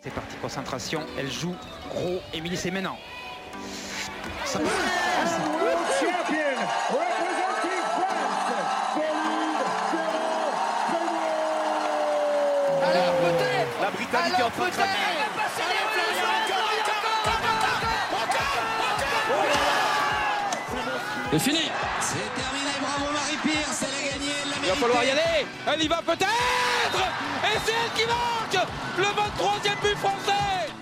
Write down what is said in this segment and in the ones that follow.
C'est parti, concentration. Elle joue gros. Émilie, c'est maintenant. Ça... Alors peut-être La Britannique est en train de. C'est fini. C'est terminé, bravo Marie-Pierce, falloir y aller. Elle y va peut-être. Et c'est elle qui marque le 23e but français.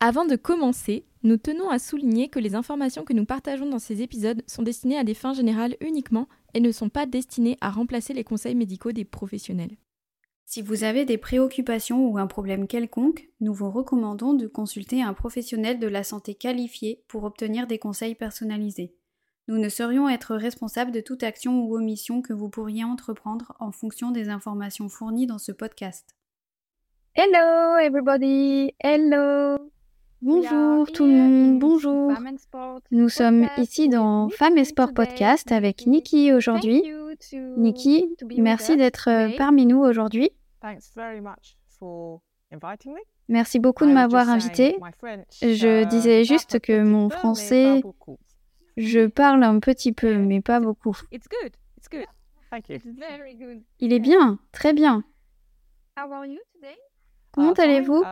Avant de commencer, nous tenons à souligner que les informations que nous partageons dans ces épisodes sont destinées à des fins générales uniquement et ne sont pas destinées à remplacer les conseils médicaux des professionnels. Si vous avez des préoccupations ou un problème quelconque, nous vous recommandons de consulter un professionnel de la santé qualifié pour obtenir des conseils personnalisés. Nous ne saurions être responsables de toute action ou omission que vous pourriez entreprendre en fonction des informations fournies dans ce podcast. Hello everybody, hello. Bonjour tout le monde, bonjour. Nous sommes ici dans Femmes et Sport Podcast avec Nikki aujourd'hui. Nikki, merci d'être euh, parmi nous aujourd'hui. Merci beaucoup de m'avoir invité. Je disais juste que mon français, je parle un petit peu, mais pas beaucoup. Il est bien, très bien. Comment allez-vous?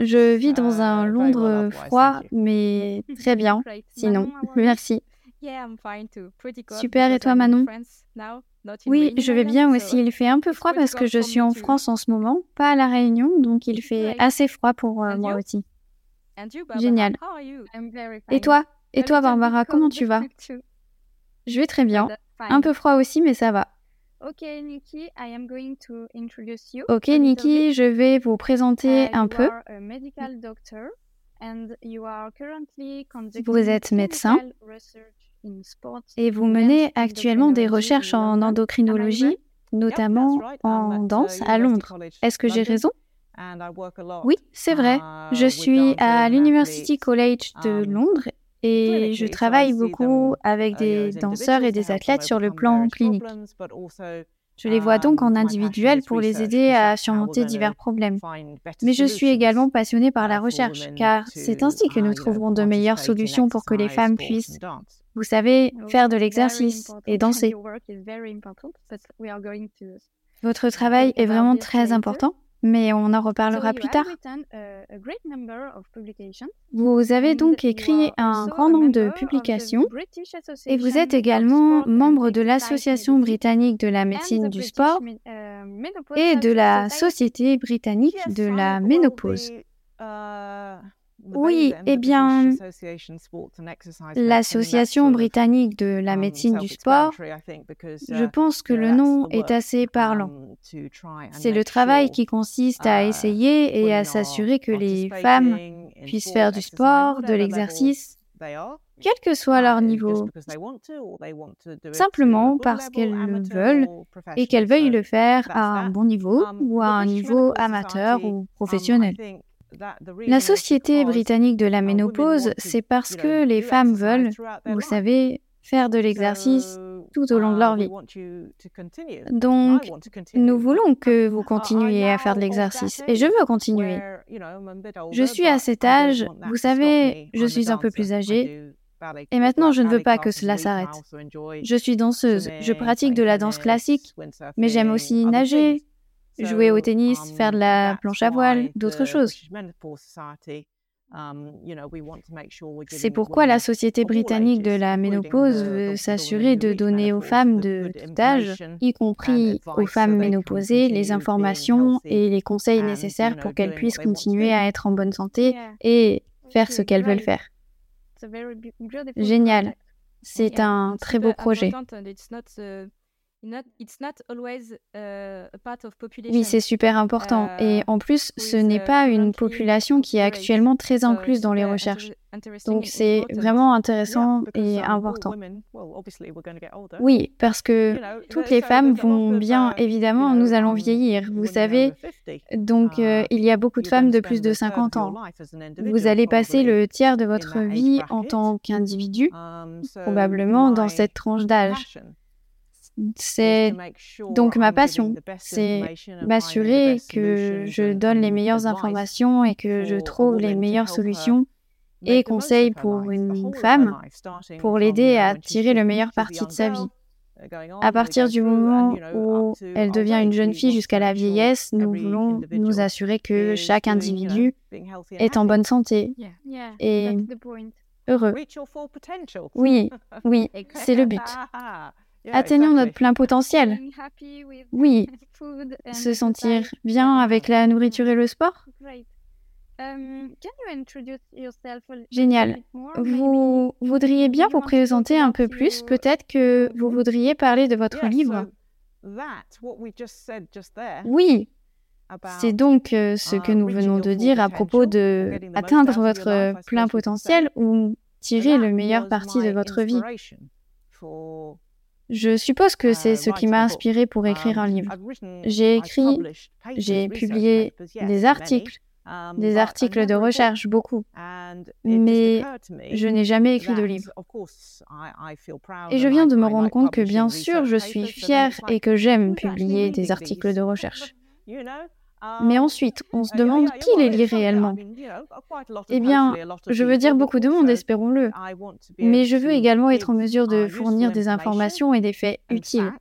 Je vis dans un Londres froid, mais très bien. Sinon, merci. Super, et toi Manon? Oui, je vais bien aussi. Il fait un peu froid parce que je suis en France en ce moment, pas à La Réunion, donc il fait assez froid pour euh, moi aussi. Génial. Et toi? Et toi Barbara, comment tu vas? Je vais très bien. Un peu froid aussi, mais ça va. Ok Nikki, I am going to introduce you. Ok Nikki, je vais vous présenter un peu. Vous êtes médecin et vous menez actuellement des recherches en endocrinologie, notamment en danse à Londres. Est-ce que j'ai raison? Oui, c'est vrai. Je suis à l'University College de Londres et je travaille beaucoup avec des danseurs et des athlètes sur le plan clinique. Je les vois donc en individuel pour les aider à surmonter divers problèmes. Mais je suis également passionnée par la recherche, car c'est ainsi que nous trouverons de meilleures solutions pour que les femmes puissent, vous savez, faire de l'exercice et danser. Votre travail est vraiment très important mais on en reparlera plus tard. Vous avez donc écrit un grand nombre de publications et vous êtes également membre de l'Association britannique de la médecine du sport et de la Société britannique de la ménopause. Oui, eh bien, l'Association britannique de la médecine du sport, je pense que le nom est assez parlant. C'est le travail qui consiste à essayer et à s'assurer que les femmes puissent faire du sport, de l'exercice, quel que soit leur niveau, simplement parce qu'elles le veulent et qu'elles veuillent le faire à un bon niveau ou à un niveau amateur ou professionnel. La Société britannique de la ménopause, c'est parce que les femmes veulent, vous savez, faire de l'exercice tout au long de leur vie. Donc, nous voulons que vous continuiez à faire de l'exercice et je veux continuer. Je suis à cet âge, vous savez, je suis un peu plus âgée. Et maintenant, je ne veux pas que cela s'arrête. Je suis danseuse, je pratique de la danse classique, mais j'aime aussi nager, jouer au tennis, faire de la planche à voile, d'autres choses. C'est pourquoi la Société britannique de la ménopause veut s'assurer de donner aux femmes de tout âge, y compris aux femmes ménopausées, les informations et les conseils nécessaires pour qu'elles puissent continuer à être en bonne santé et faire ce qu'elles veulent faire. Génial. C'est un très beau projet. Oui, c'est super important. Et en plus, ce n'est pas une population qui est actuellement très incluse dans les recherches. Donc c'est vraiment intéressant et important. Oui, parce que toutes les femmes vont bien, évidemment, nous allons vieillir, vous savez. Donc euh, il y a beaucoup de femmes de plus de 50 ans. Vous allez passer le tiers de votre vie en tant qu'individu, probablement dans cette tranche d'âge. C'est donc ma passion, c'est m'assurer que je donne les meilleures informations et que je trouve les meilleures solutions et conseils pour une femme pour l'aider à tirer le meilleur parti de sa vie. À partir du moment où elle devient une jeune fille jusqu'à la vieillesse, nous voulons nous assurer que chaque individu est en bonne santé et heureux. Oui, oui, c'est le but. Atteignons notre plein potentiel. Oui, se sentir bien avec la nourriture et le sport. Génial. Vous voudriez bien vous présenter un peu plus? Peut-être que vous voudriez parler de votre livre. Oui. C'est donc euh, ce que nous venons de dire à propos de atteindre votre plein potentiel ou tirer le meilleur parti de votre vie. Je suppose que c'est ce qui m'a inspiré pour écrire un livre. J'ai écrit, j'ai publié des articles, des articles de recherche, beaucoup. Mais je n'ai jamais écrit de livre. Et je viens de me rendre compte que bien sûr, je suis fière et que j'aime publier des articles de recherche. Mais ensuite, on se demande qui les lit réellement. Eh bien, je veux dire beaucoup de monde, espérons-le. Mais je veux également être en mesure de fournir des informations et des faits utiles,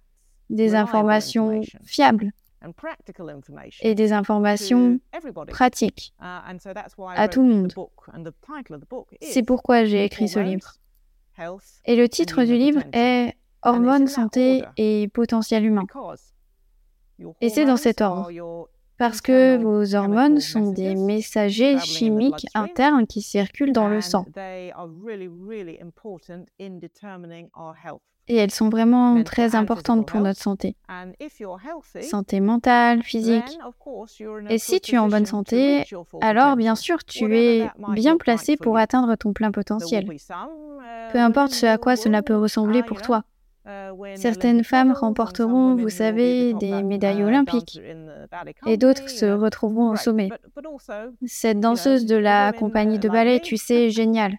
des informations fiables et des informations pratiques à tout le monde. C'est pourquoi j'ai écrit ce livre. Et le titre du livre est Hormones, santé et potentiel humain. Et c'est dans cet ordre. Parce que vos hormones sont des messagers chimiques internes qui circulent dans le sang et elles sont vraiment très importantes pour notre santé. Santé mentale, physique. Et si tu es en bonne santé, alors bien sûr tu es bien placé pour atteindre ton plein potentiel. Peu importe ce à quoi cela peut ressembler pour toi. Certaines femmes remporteront, vous savez, des médailles olympiques et d'autres se retrouveront au sommet. Cette danseuse de la compagnie de ballet, tu sais, géniale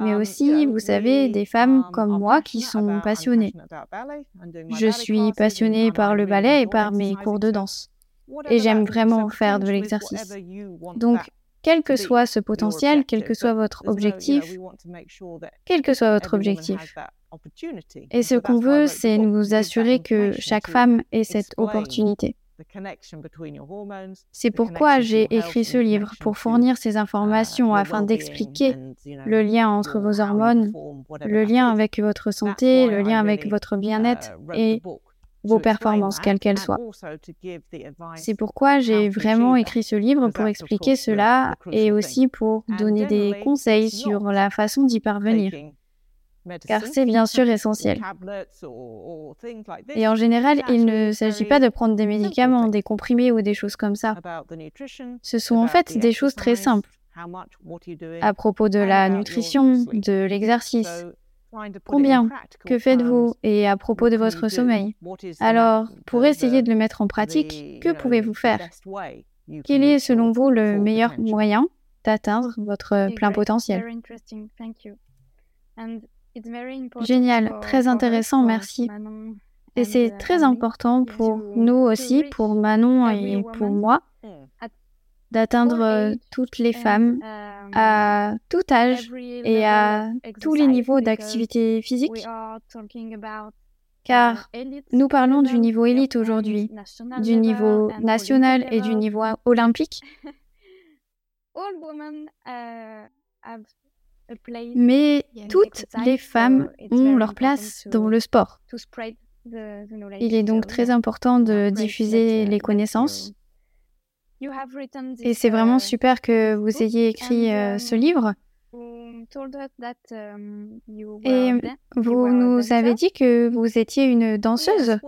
mais aussi, vous savez, des femmes comme moi qui sont passionnées. Je suis passionnée par le ballet et par mes cours de danse. Et j'aime vraiment faire de l'exercice. Donc, quel que soit ce potentiel, quel que soit votre objectif, quel que soit votre objectif. Et ce qu'on veut, c'est nous assurer que chaque femme ait cette opportunité. C'est pourquoi j'ai écrit ce livre, pour fournir ces informations afin d'expliquer le lien entre vos hormones, le lien avec votre santé, le lien avec votre bien-être et vos performances, quelles qu'elles soient. C'est pourquoi j'ai vraiment écrit ce livre pour expliquer cela et aussi pour donner des conseils sur la façon d'y parvenir car c'est bien sûr essentiel. Et en général, il ne s'agit pas de prendre des médicaments, des comprimés ou des choses comme ça. Ce sont en fait des choses très simples. à propos de la nutrition, de l'exercice. Combien Que faites-vous Et à propos de votre sommeil? Alors, pour essayer de le mettre en pratique, que pouvez-vous faire? Quel est selon vous le meilleur moyen d'atteindre votre plein potentiel? Génial, très intéressant, merci. Et c'est uh, très important pour nous aussi, pour Manon et pour moi, d'atteindre euh, toutes les femmes um, à tout âge et à tous les niveaux d'activité physique, car uh, nous parlons du niveau élite aujourd'hui, du niveau national et du niveau olympique. Mais toutes les femmes ont leur place dans le sport. Il est donc très important de diffuser les connaissances. Et c'est vraiment uh, super que vous ayez écrit euh, ce um, livre. Et vous nous avez dit que vous étiez une danseuse.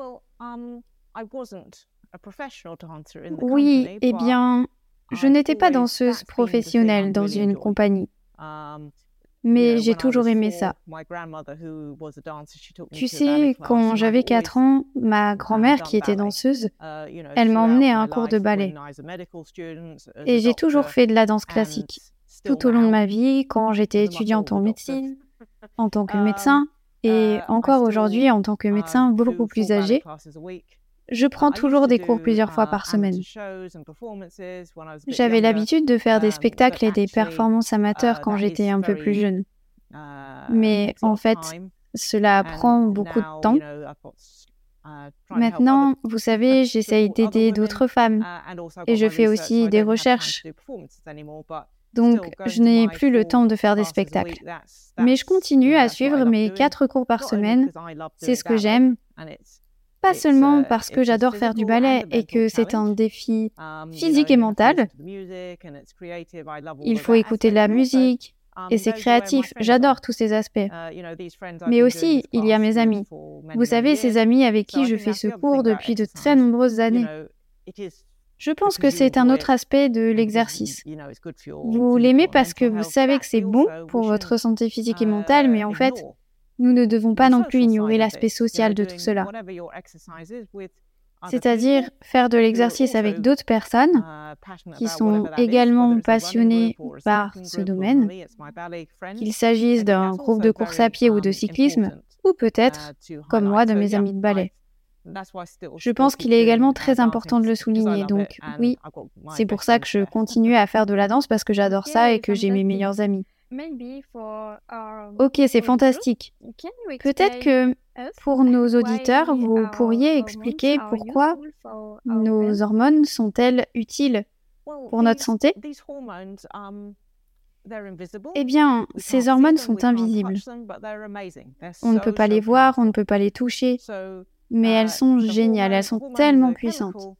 Oui, eh bien, je n'étais pas danseuse professionnelle dans une compagnie. Um, mais j'ai toujours aimé ça. Tu sais, quand j'avais 4 ans, ma grand-mère, qui était danseuse, uh, elle m'a emmenée à un cours de ballet. Et j'ai toujours fait de la danse classique, tout au long de ma vie, quand j'étais étudiante en médecine, en tant que médecin, Et encore aujourd'hui, en tant que médecin beaucoup plus âgé, je prends toujours des cours plusieurs fois par semaine. J'avais l'habitude de faire des spectacles et des performances amateurs quand j'étais un peu plus jeune. Mais en fait, cela prend beaucoup de temps. Maintenant, vous savez, j'essaye d'aider d'autres femmes et je fais aussi des recherches. Donc, je n'ai plus le temps de faire des spectacles. Mais je continue à suivre mes quatre cours par semaine. C'est ce que j'aime. Pas seulement parce que j'adore faire du ballet et que c'est un défi physique et mental. Il faut écouter de la musique, et c'est créatif. J'adore tous ces aspects. Mais aussi, il y a mes amis. Vous savez, ces amis avec qui je fais ce cours depuis de très nombreuses années. Je pense que c'est un autre aspect de l'exercice. Vous l'aimez parce que vous savez que c'est bon pour votre santé physique et mentale, mais en fait, nous ne devons pas non plus ignorer l'aspect social de tout cela. C'est-à-dire faire de l'exercice avec d'autres personnes qui sont également passionnées par ce domaine, qu'il s'agisse d'un groupe de course à pied ou de cyclisme, ou peut-être, comme moi, de mes amis de ballet. Je pense qu'il est également très important de le souligner. Donc oui, c'est pour ça que je continue à faire de la danse parce que j'adore ça et que j'ai mes meilleurs amis. Ok, c'est fantastique. Peut-être que pour nos auditeurs, vous pourriez expliquer pourquoi nos hormones sont-elles utiles pour notre santé? eh bien, ces hormones sont invisibles. On ne peut pas les voir, on ne peut pas les toucher, mais elles sont géniales, elles sont tellement puissantes.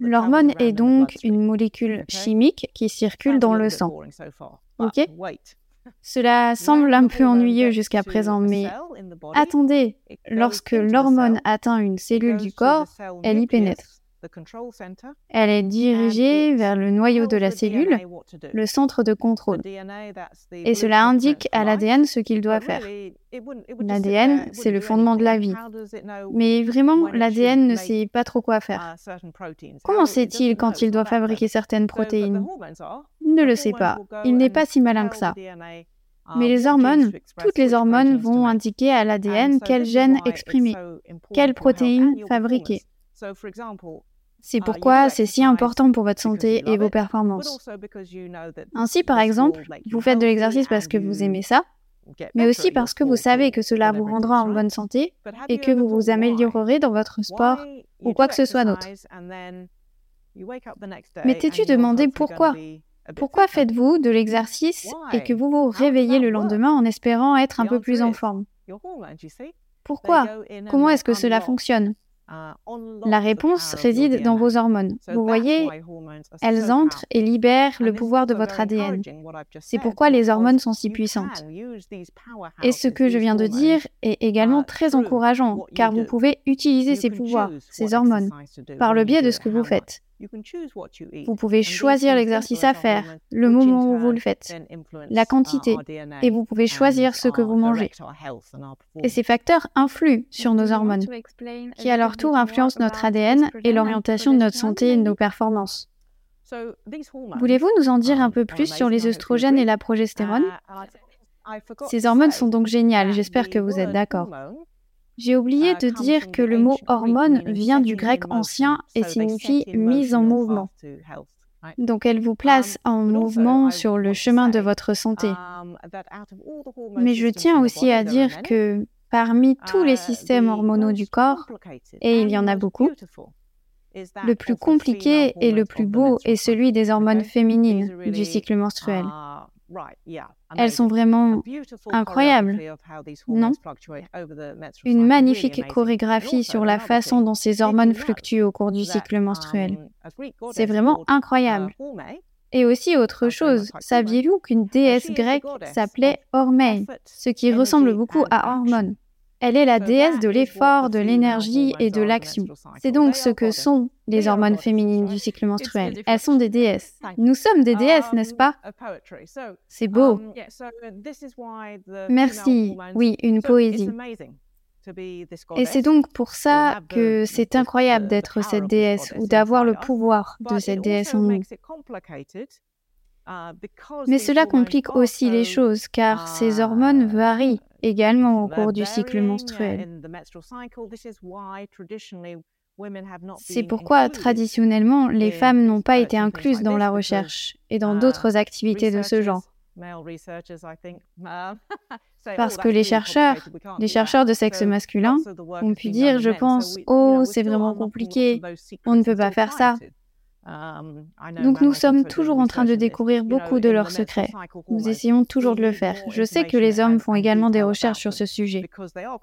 L'hormone est donc une molécule chimique qui circule dans le sang. Ok. Cela semble un peu ennuyeux jusqu'à présent, mais attendez, lorsque l'hormone atteint une cellule du corps, elle y pénètre. Elle est dirigée vers le noyau de la cellule, le centre de contrôle. Et cela indique à l'ADN ce qu'il doit faire. L'ADN, c'est le fondement de la vie. Mais vraiment, l'ADN ne sait pas trop quoi faire. Comment sait-il quand il doit fabriquer certaines protéines? Il ne le sait pas. Il n'est pas si malin que ça. Mais les hormones, toutes les hormones vont indiquer à l'ADN quel gène exprimer, quelle protéine fabriquer. C'est ah, pourquoi c'est si important pour votre santé et vos performances. Ainsi, par exemple, vous faites de l'exercice parce que vous aimez ça, mais aussi parce que vous savez que cela vous rendra en bonne santé et que vous vous améliorerez dans votre sport ou quoi que ce soit d'autre. Mais t'es-tu demandé pourquoi? Pourquoi faites-vous de l'exercice et que vous vous réveillez le lendemain en espérant être un peu plus en forme? Pourquoi? Comment est-ce que cela fonctionne? La réponse réside dans vos hormones. Vous voyez, elles entrent et libèrent le pouvoir de votre ADN. C'est pourquoi les hormones sont si puissantes. Et ce que je viens de dire est également très encourageant, car vous pouvez utiliser ces pouvoirs, ces hormones, par le biais de ce que vous faites. Vous pouvez choisir l'exercice à faire, le moment où vous le faites, la quantité, et vous pouvez choisir ce que vous mangez. Et ces facteurs influent sur nos hormones, qui à leur tour influencent notre ADN et l'orientation de notre santé et de nos performances. Voulez-vous nous en dire un peu plus sur les œstrogènes et la progestérone? Ces hormones sont donc géniales, j'espère que vous êtes d'accord. J'ai oublié de dire que le mot hormone vient du grec ancien et signifie mise en mouvement. Donc elle vous place en mouvement sur le chemin de votre santé. Mais je tiens aussi à dire que parmi tous les systèmes hormonaux du corps, et il y en a beaucoup, le plus compliqué et le plus beau est celui des hormones féminines du cycle menstruel. Elles sont vraiment incroyables, non. Une magnifique chorégraphie sur la façon dont ces hormones fluctuent au cours du cycle menstruel. C'est vraiment incroyable. Et aussi autre chose, saviez-vous qu'une déesse grecque s'appelait Hormène, ce qui ressemble beaucoup à hormone elle est la déesse de l'effort, de l'énergie et de l'action. C'est donc ce que sont les hormones féminines du cycle menstruel. Elles sont des déesses. Nous sommes des déesses, n'est-ce pas? C'est beau. Merci. Oui, une poésie. Et c'est donc pour ça que c'est incroyable d'être cette déesse ou d'avoir le pouvoir de cette déesse en nous. Mais cela complique aussi les choses car ces hormones varient également au cours du cycle menstruel. C'est pourquoi, traditionnellement, les femmes n'ont pas été incluses dans la recherche et dans d'autres activités de ce genre. Parce que les chercheurs, les chercheurs de sexe masculin, ont pu dire, je pense, oh, c'est vraiment compliqué, on ne peut pas faire ça. Um, Donc nous sommes toujours en train de découvrir beaucoup de leurs secrets. Nous essayons toujours de le faire. Je sais que les hommes font également des recherches sur ce sujet.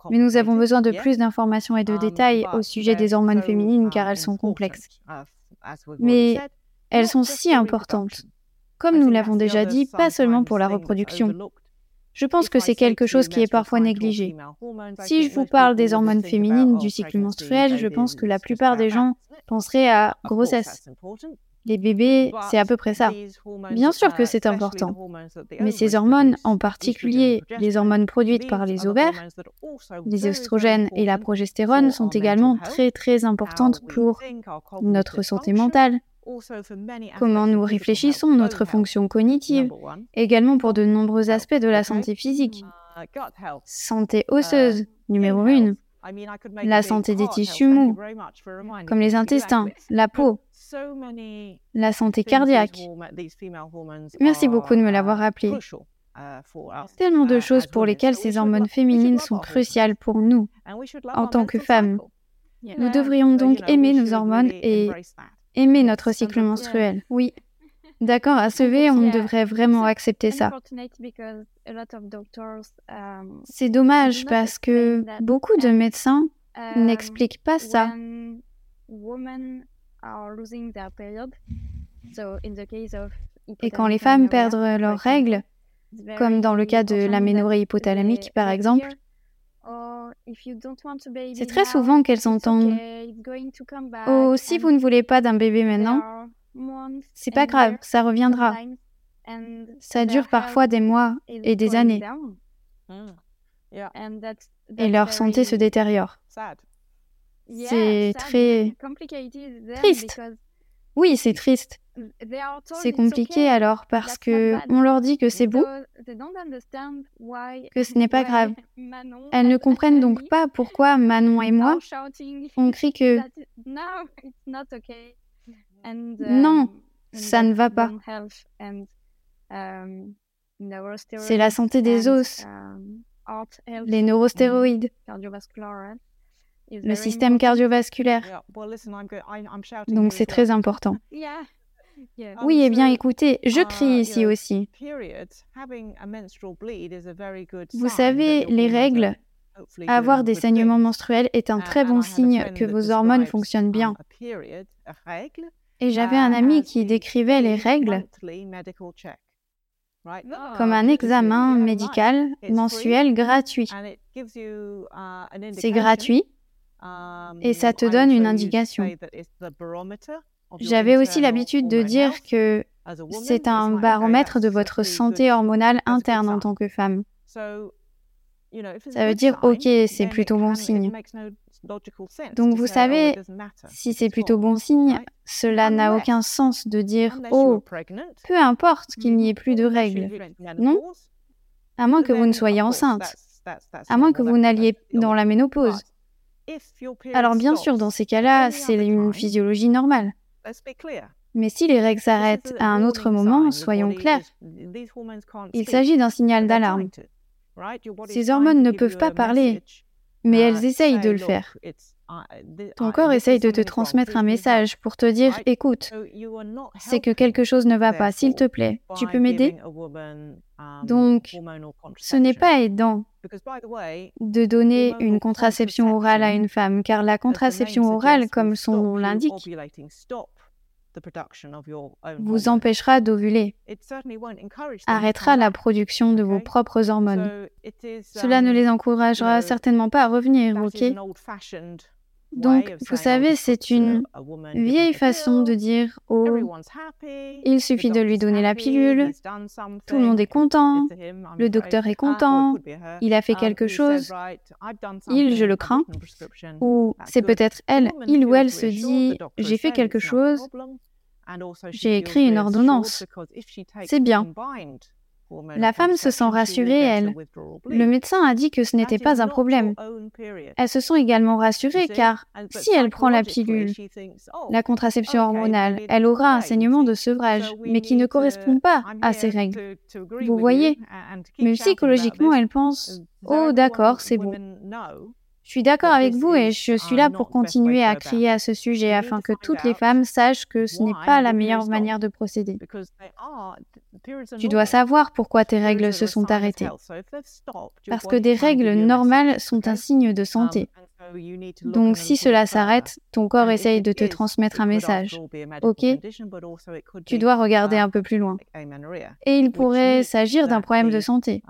Mais nous avons besoin de plus d'informations et de um, détails au sujet des hormones féminines car elles sont complexes. Mais elles sont si importantes. Comme nous l'avons déjà dit, pas seulement pour la reproduction. Je pense que c'est quelque chose qui est parfois négligé. Si je vous parle des hormones féminines du cycle menstruel, je pense que la plupart des gens penseraient à grossesse. Les bébés, c'est à peu près ça. Bien sûr que c'est important. Mais ces hormones, en particulier les hormones produites par les ovaires, les oestrogènes et la progestérone, sont également très très importantes pour notre santé mentale, comment nous réfléchissons, notre fonction cognitive, également pour de nombreux aspects de la santé physique. Santé osseuse, numéro 1. La santé des tissus mous, comme les intestins, la peau, la santé cardiaque. Merci beaucoup de me l'avoir rappelé. Tellement de choses pour lesquelles ces hormones féminines sont cruciales pour nous, en tant que femmes. Nous devrions donc aimer nos hormones et aimer notre cycle menstruel. Oui. D'accord, à ce V, on devrait vraiment accepter ça. Um, C'est dommage parce que beaucoup de médecins um, n'expliquent pas ça. Et quand les femmes perdent leurs règles, comme dans le cas de l'aménorrhée hypothalamique par exemple, c'est très souvent qu'elles entendent Oh, si vous ne voulez pas d'un bébé maintenant, c'est pas grave, ça reviendra. Ça dure parfois des mois et des années. Et leur santé se détériore. C'est très triste. Oui, c'est triste. C'est compliqué alors parce que on leur dit que c'est beau, que ce n'est pas grave. Elles ne comprennent donc pas pourquoi Manon et moi on crie que non, ça ne va pas. C'est la santé des os, les neurostéroïdes, le système cardiovasculaire. Donc c'est très important. Oui, eh bien écoutez, je crie uh, ici aussi. Vous savez, les règles, avoir des saignements menstruels est un très bon signe que vos hormones fonctionnent bien. Et j'avais un ami qui décrivait les règles. comme un examen médical mensuel gratuit. C'est gratuit et ça te donne une indication. J'avais aussi l'habitude de dire que c'est un baromètre de votre santé hormonale interne en tant que femme. Ça veut dire, ok, c'est plutôt bon signe. Donc vous savez, si c'est plutôt bon signe, cela n'a aucun sens de dire, oh, peu importe qu'il n'y ait plus de règles. Non? À moins que vous ne soyez enceinte. À moins que vous n'alliez dans la ménopause. Alors bien sûr, dans ces cas-là, c'est une physiologie normale. Mais si les règles s'arrêtent à un autre moment, soyons clairs, il s'agit d'un signal d'alarme. Ces hormones ne peuvent pas parler, mais uh, elles essayent de le faire. Ton corps essaye de te transmettre un message pour te dire, écoute, c'est que quelque chose ne va pas, s'il te plaît, tu peux m'aider. um, Donc, ce n'est pas aidant de donner une contraception orale à une femme, car la contraception orale, comme son nom l'indique, vous empêchera d'ovuler, arrêtera la production de vos propres hormones. Cela ne um, les encouragera certainement pas à revenir, ok? Donc, vous savez, c'est une vieille façon de dire Oh, il suffit de lui donner la pilule, tout le monde est content, le docteur est content, il a fait quelque chose, il, je le crains, ou c'est peut-être elle, il ou elle se dit J'ai fait quelque chose, j'ai écrit une ordonnance, c'est bien. La femme se sent rassurée, elle. Le médecin a dit que ce n'était pas un problème. Elle se sent également rassurée car si elle prend la pilule, la contraception hormonale, elle aura un saignement de sevrage, mais qui ne correspond pas à ses règles. Vous voyez? Mais psychologiquement, elle pense Oh d'accord, c'est bon. Je suis d'accord avec vous et je suis là pour continuer à crier à ce sujet afin que toutes les femmes sachent que ce n'est pas la meilleure manière de procéder. Tu dois savoir pourquoi tes règles se sont arrêtées. Parce que des règles normales sont un signe de santé. Donc si cela s'arrête, ton corps essaye de te transmettre un message. Ok? Tu dois regarder un peu plus loin. Et il pourrait s'agir d'un problème de santé.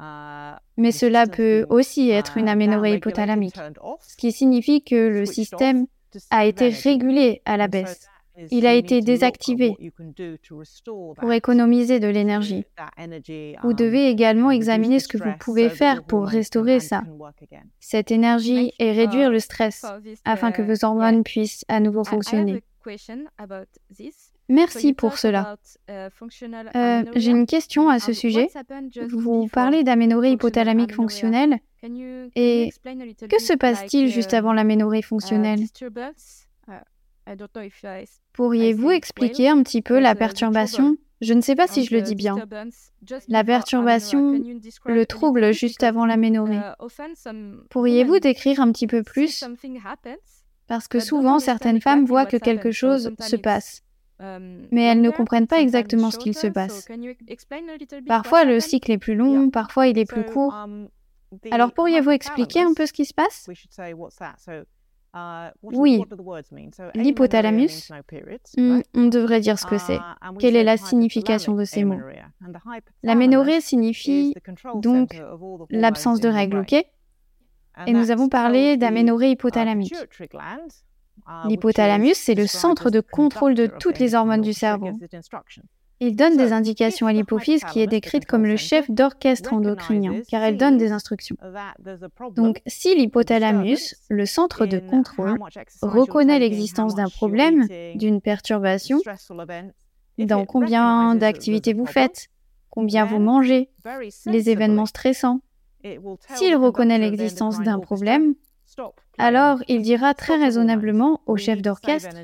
Mais cela peut aussi être une aménorrhée hypothalamique, ce qui signifie que le système a été régulé à la baisse. Il a été désactivé pour économiser de l'énergie. Vous devez également examiner ce que vous pouvez faire pour restaurer ça, cette énergie et réduire le stress afin que vos hormones puissent à nouveau fonctionner. Merci pour cela. Euh, J'ai une question à ce sujet. Vous parlez d'aménorrhée hypothalamique fonctionnelle. Et que se passe-t-il juste avant l'aménorrhée fonctionnelle? Pourriez-vous expliquer un petit peu la perturbation? Je ne sais pas si je le dis bien. La perturbation, le trouble juste avant l'aménorrhée. Pourriez-vous décrire un petit peu plus? Parce que souvent, certaines femmes voient que quelque chose se passe. Mais elles ne comprennent pas exactement ce qu'il se passe. Parfois, le cycle est plus long, parfois il est plus court. Alors, pourriez-vous expliquer un peu ce qui se passe? Uh, oui, l'hypothalamus, hmm, on devrait dire ce que c'est. Uh, Quelle est la signification de ces mots? L'aménorrhée signifie donc l'absence de règles, ok? Et nous avons parlé d'aménorrhée uh, hypothalamique. L'hypothalamus, c'est le centre de contrôle de toutes les hormones du cerveau. Il donne des indications à l'hypophyse qui est décrite comme le chef d'orchestre endocrinien, car elle donne des instructions. Donc, si l'hypothalamus, le centre de contrôle, reconnaît l'existence d'un problème, d'une perturbation, dans combien d'activités vous faites, combien vous mangez, les événements stressants, s'il reconnaît l'existence d'un problème, alors il dira très raisonnablement au chef d'orchestre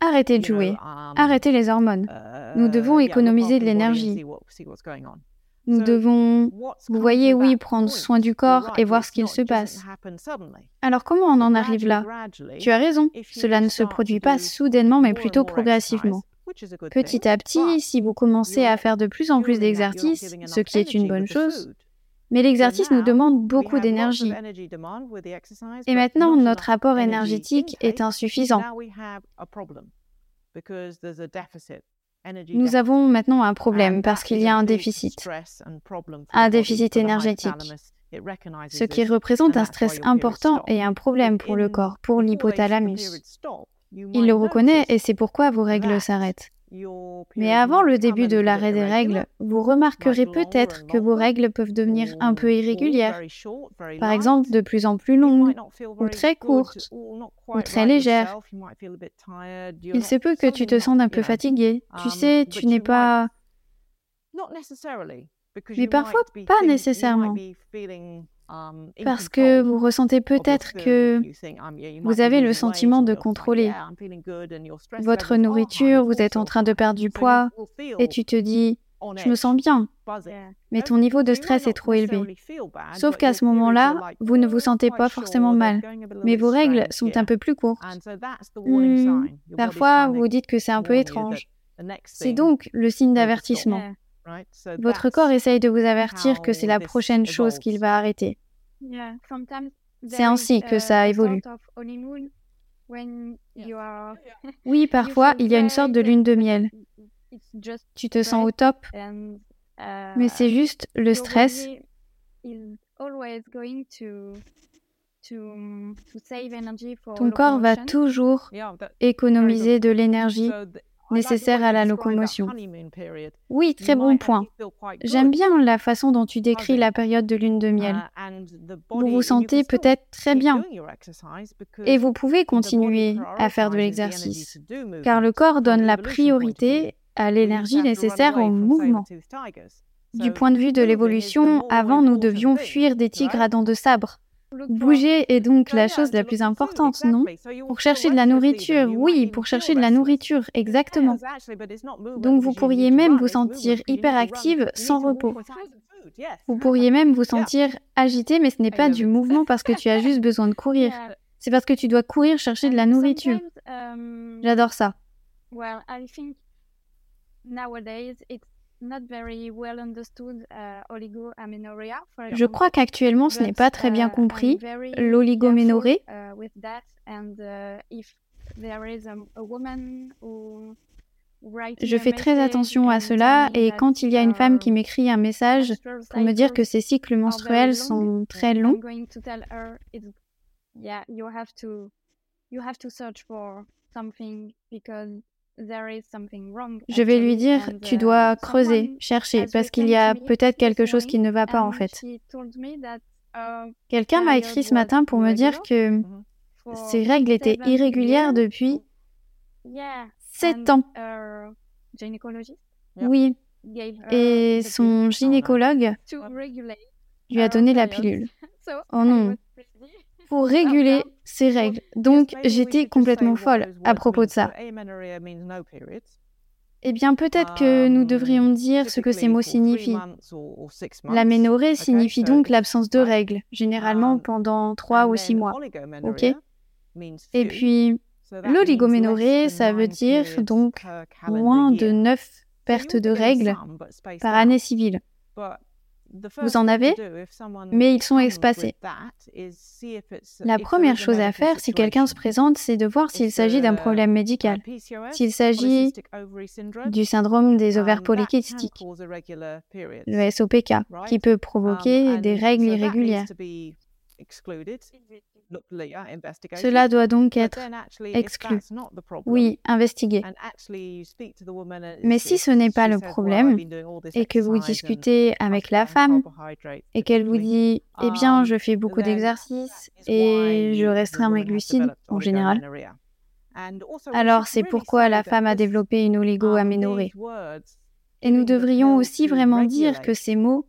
Arrêtez de jouer, arrêtez les hormones. Nous devons économiser de l'énergie. Nous devons, vous voyez, oui, prendre soin du corps et voir ce qu'il se passe. Alors comment on en arrive là? Tu as raison, cela ne se produit pas soudainement, mais plutôt progressivement. Petit à petit, si vous commencez à faire de plus en plus d'exercices, ce qui est une bonne chose, mais l'exercice nous demande beaucoup d'énergie. Et maintenant, notre apport énergétique est insuffisant. Nous avons maintenant un problème parce qu'il y a un déficit, un déficit énergétique, ce qui représente un stress important et un problème pour le corps, pour l'hypothalamus. Il le reconnaît et c'est pourquoi vos règles s'arrêtent. Mais avant le début de l'arrêt des règles, vous remarquerez peut-être que vos règles peuvent devenir un peu irrégulières, par exemple de plus en plus longues, ou très courtes, ou très légères. Il se peut que tu te sentes un peu fatigué. Tu sais, tu n'es pas... Mais parfois, pas nécessairement. Um, Parce que vous ressentez peut-être que vous avez le sentiment de contrôler votre nourriture, vous êtes en train de perdre du poids et tu te dis, je me sens bien, mais ton niveau de stress est trop élevé. Sauf qu'à ce moment-là, vous ne vous sentez pas forcément mal, mais vos règles sont un peu plus courtes. Hmm, parfois, vous dites que c'est un peu étrange. C'est donc le signe d'avertissement. Votre corps essaye de vous avertir que c'est la prochaine chose qu'il va arrêter. C'est ainsi que ça évolue. Oui, parfois, il y a une sorte de lune de miel. Tu te sens au top, mais c'est uh, juste le stress. Ton corps va toujours économiser de l'énergie nécessaire à la locomotion. Oui, très bon point. J'aime bien la façon dont tu décris la période de lune de miel. Vous vous sentez peut-être très bien et vous pouvez continuer à faire de l'exercice, car le corps donne la priorité à l'énergie nécessaire au mouvement. Du point de vue de l'évolution, avant nous devions fuir des tigres à dents de sabre. Bouger est donc la chose la plus importante, non? Pour chercher de la nourriture, oui, pour chercher de la nourriture, exactement. Donc vous pourriez même vous sentir hyperactive sans repos. Vous pourriez même vous sentir agité, mais ce n'est pas du mouvement parce que tu as juste besoin de courir. C'est parce que tu dois courir chercher de la nourriture. J'adore ça. Je crois qu'actuellement ce n'est pas très bien uh, compris, l'oligoménorrhée. Uh, uh, Je fais très attention à cela et quand il y a une femme qui m'écrit un message pour me dire que ses cycles menstruels sont très longs, je vais lui dire, tu uh, dois creuser, chercher, parce qu'il y a peut-être quelque chose qui ne va pas en fait. Uh, Quelqu'un m'a écrit ce matin pour me dire que ses règles étaient irrégulières depuis 7 ans. Oui. Et son gynécologue lui a donné la pilule. Oh non. Pour réguler ses règles. Donc j'étais complètement folle à propos de ça. Eh bien, peut-être que nous devrions dire ce que ces mots signifient. L'aménorrhée signifie donc l'absence de règles, généralement pendant trois ou six mois. Ok Et puis, l'oligoménorrhée, ça veut dire donc moins de neuf pertes de règles par année civile. Vous en avez, mais ils sont espacés. La première chose à faire si quelqu'un se présente, c'est de voir s'il s'agit d'un problème médical, s'il s'agit du syndrome des ovaires polykystiques, le SOPK, qui peut provoquer des règles irrégulières. Cela doit donc être exclu. Oui, investigué. Mais si ce n'est pas le problème et que vous discutez avec la femme et qu'elle vous dit Eh bien, um, je fais beaucoup d'exercices et je restreins mes glucides en général. Alors c'est pourquoi la femme a développé une oligo-aménorrhée. Et nous devrions aussi vraiment dire que ces mots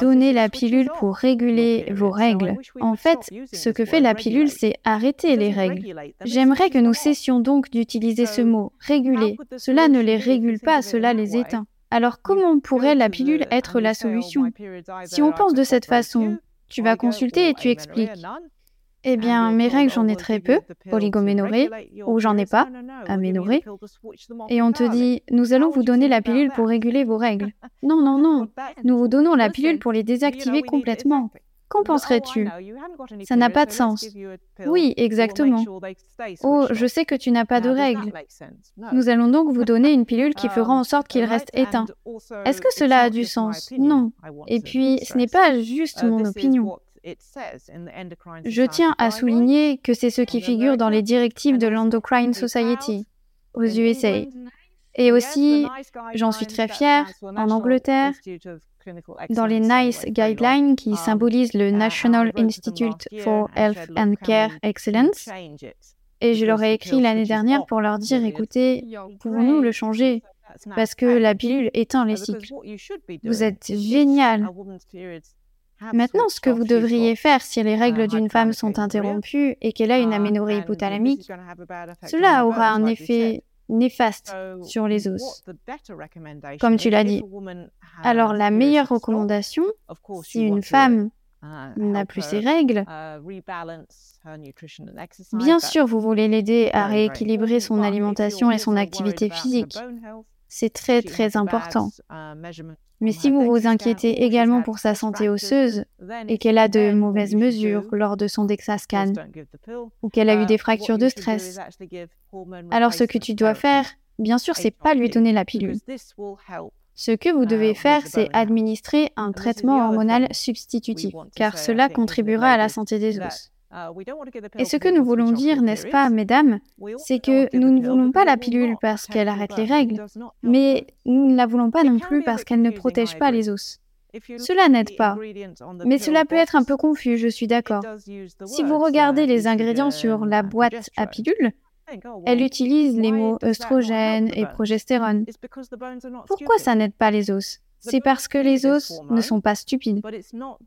Donner la pilule pour réguler vos règles. En fait, ce que fait la pilule, c'est arrêter les règles. J'aimerais que nous cessions donc d'utiliser ce mot, réguler. Cela ne les régule pas, cela les éteint. Alors comment pourrait la pilule être la solution? Si on pense de cette façon, tu vas consulter et tu expliques. Eh bien, mes règles, j'en ai très peu, oligoménorrhée, ou j'en ai pas, aménorrhée. Et on te dit, nous allons vous donner la pilule pour réguler vos règles. Non, non, non, nous vous donnons la pilule pour les désactiver complètement. Qu'en penserais-tu? Ça n'a pas de sens. Oui, exactement. Oh, je sais que tu n'as pas de règles. Nous allons donc vous donner une pilule qui fera en sorte qu'il reste éteint. Est-ce que cela a du sens? Non. Et puis, ce n'est pas juste mon opinion. Je tiens à souligner que c'est ce qui figure dans les directives de l'Endocrine Society aux USA. Et aussi, j'en suis très fière, en Angleterre, dans les NICE Guidelines qui um, symbolisent le National Institute for Health and Care Excellence. Et je leur ai écrit l'année dernière pour leur dire, écoutez, pouvons-nous le changer Parce que la pilule éteint les cycles. Vous êtes génial. Maintenant, ce que vous devriez faire si les règles d'une femme sont interrompues et qu'elle a une aménorrhée hypothalamique, cela aura un effet néfaste sur les os, comme tu l'as dit. Alors la meilleure recommandation, si une femme n'a plus ses règles, bien sûr vous voulez l'aider à rééquilibrer son alimentation et son activité physique. C'est très très important. Mais si vous vous inquiétez également pour sa santé osseuse et qu'elle a de mauvaises mesures lors de son DEXA-scan ou qu'elle a eu des fractures de stress, alors ce que tu dois faire, bien sûr, c'est pas lui donner la pilule. Ce que vous devez faire, c'est administrer un traitement hormonal substitutif, car cela contribuera à la santé des os. Uh, Et ce que nous voulons dire, n'est-ce pas, mesdames, c'est que nous ne voulons pas la pilule parce qu'elle arrête les règles, mais nous ne la voulons pas non plus parce qu'elle ne protège pas les os. Cela n'aide pas. Mais cela peut être un peu confus, je suis d'accord. Si vous regardez les ingrédients sur la boîte à pilule, Elle utilise les mots œstrogène et progestérone. Pourquoi ça n'aide pas les os? C'est parce que les os ne sont pas stupides.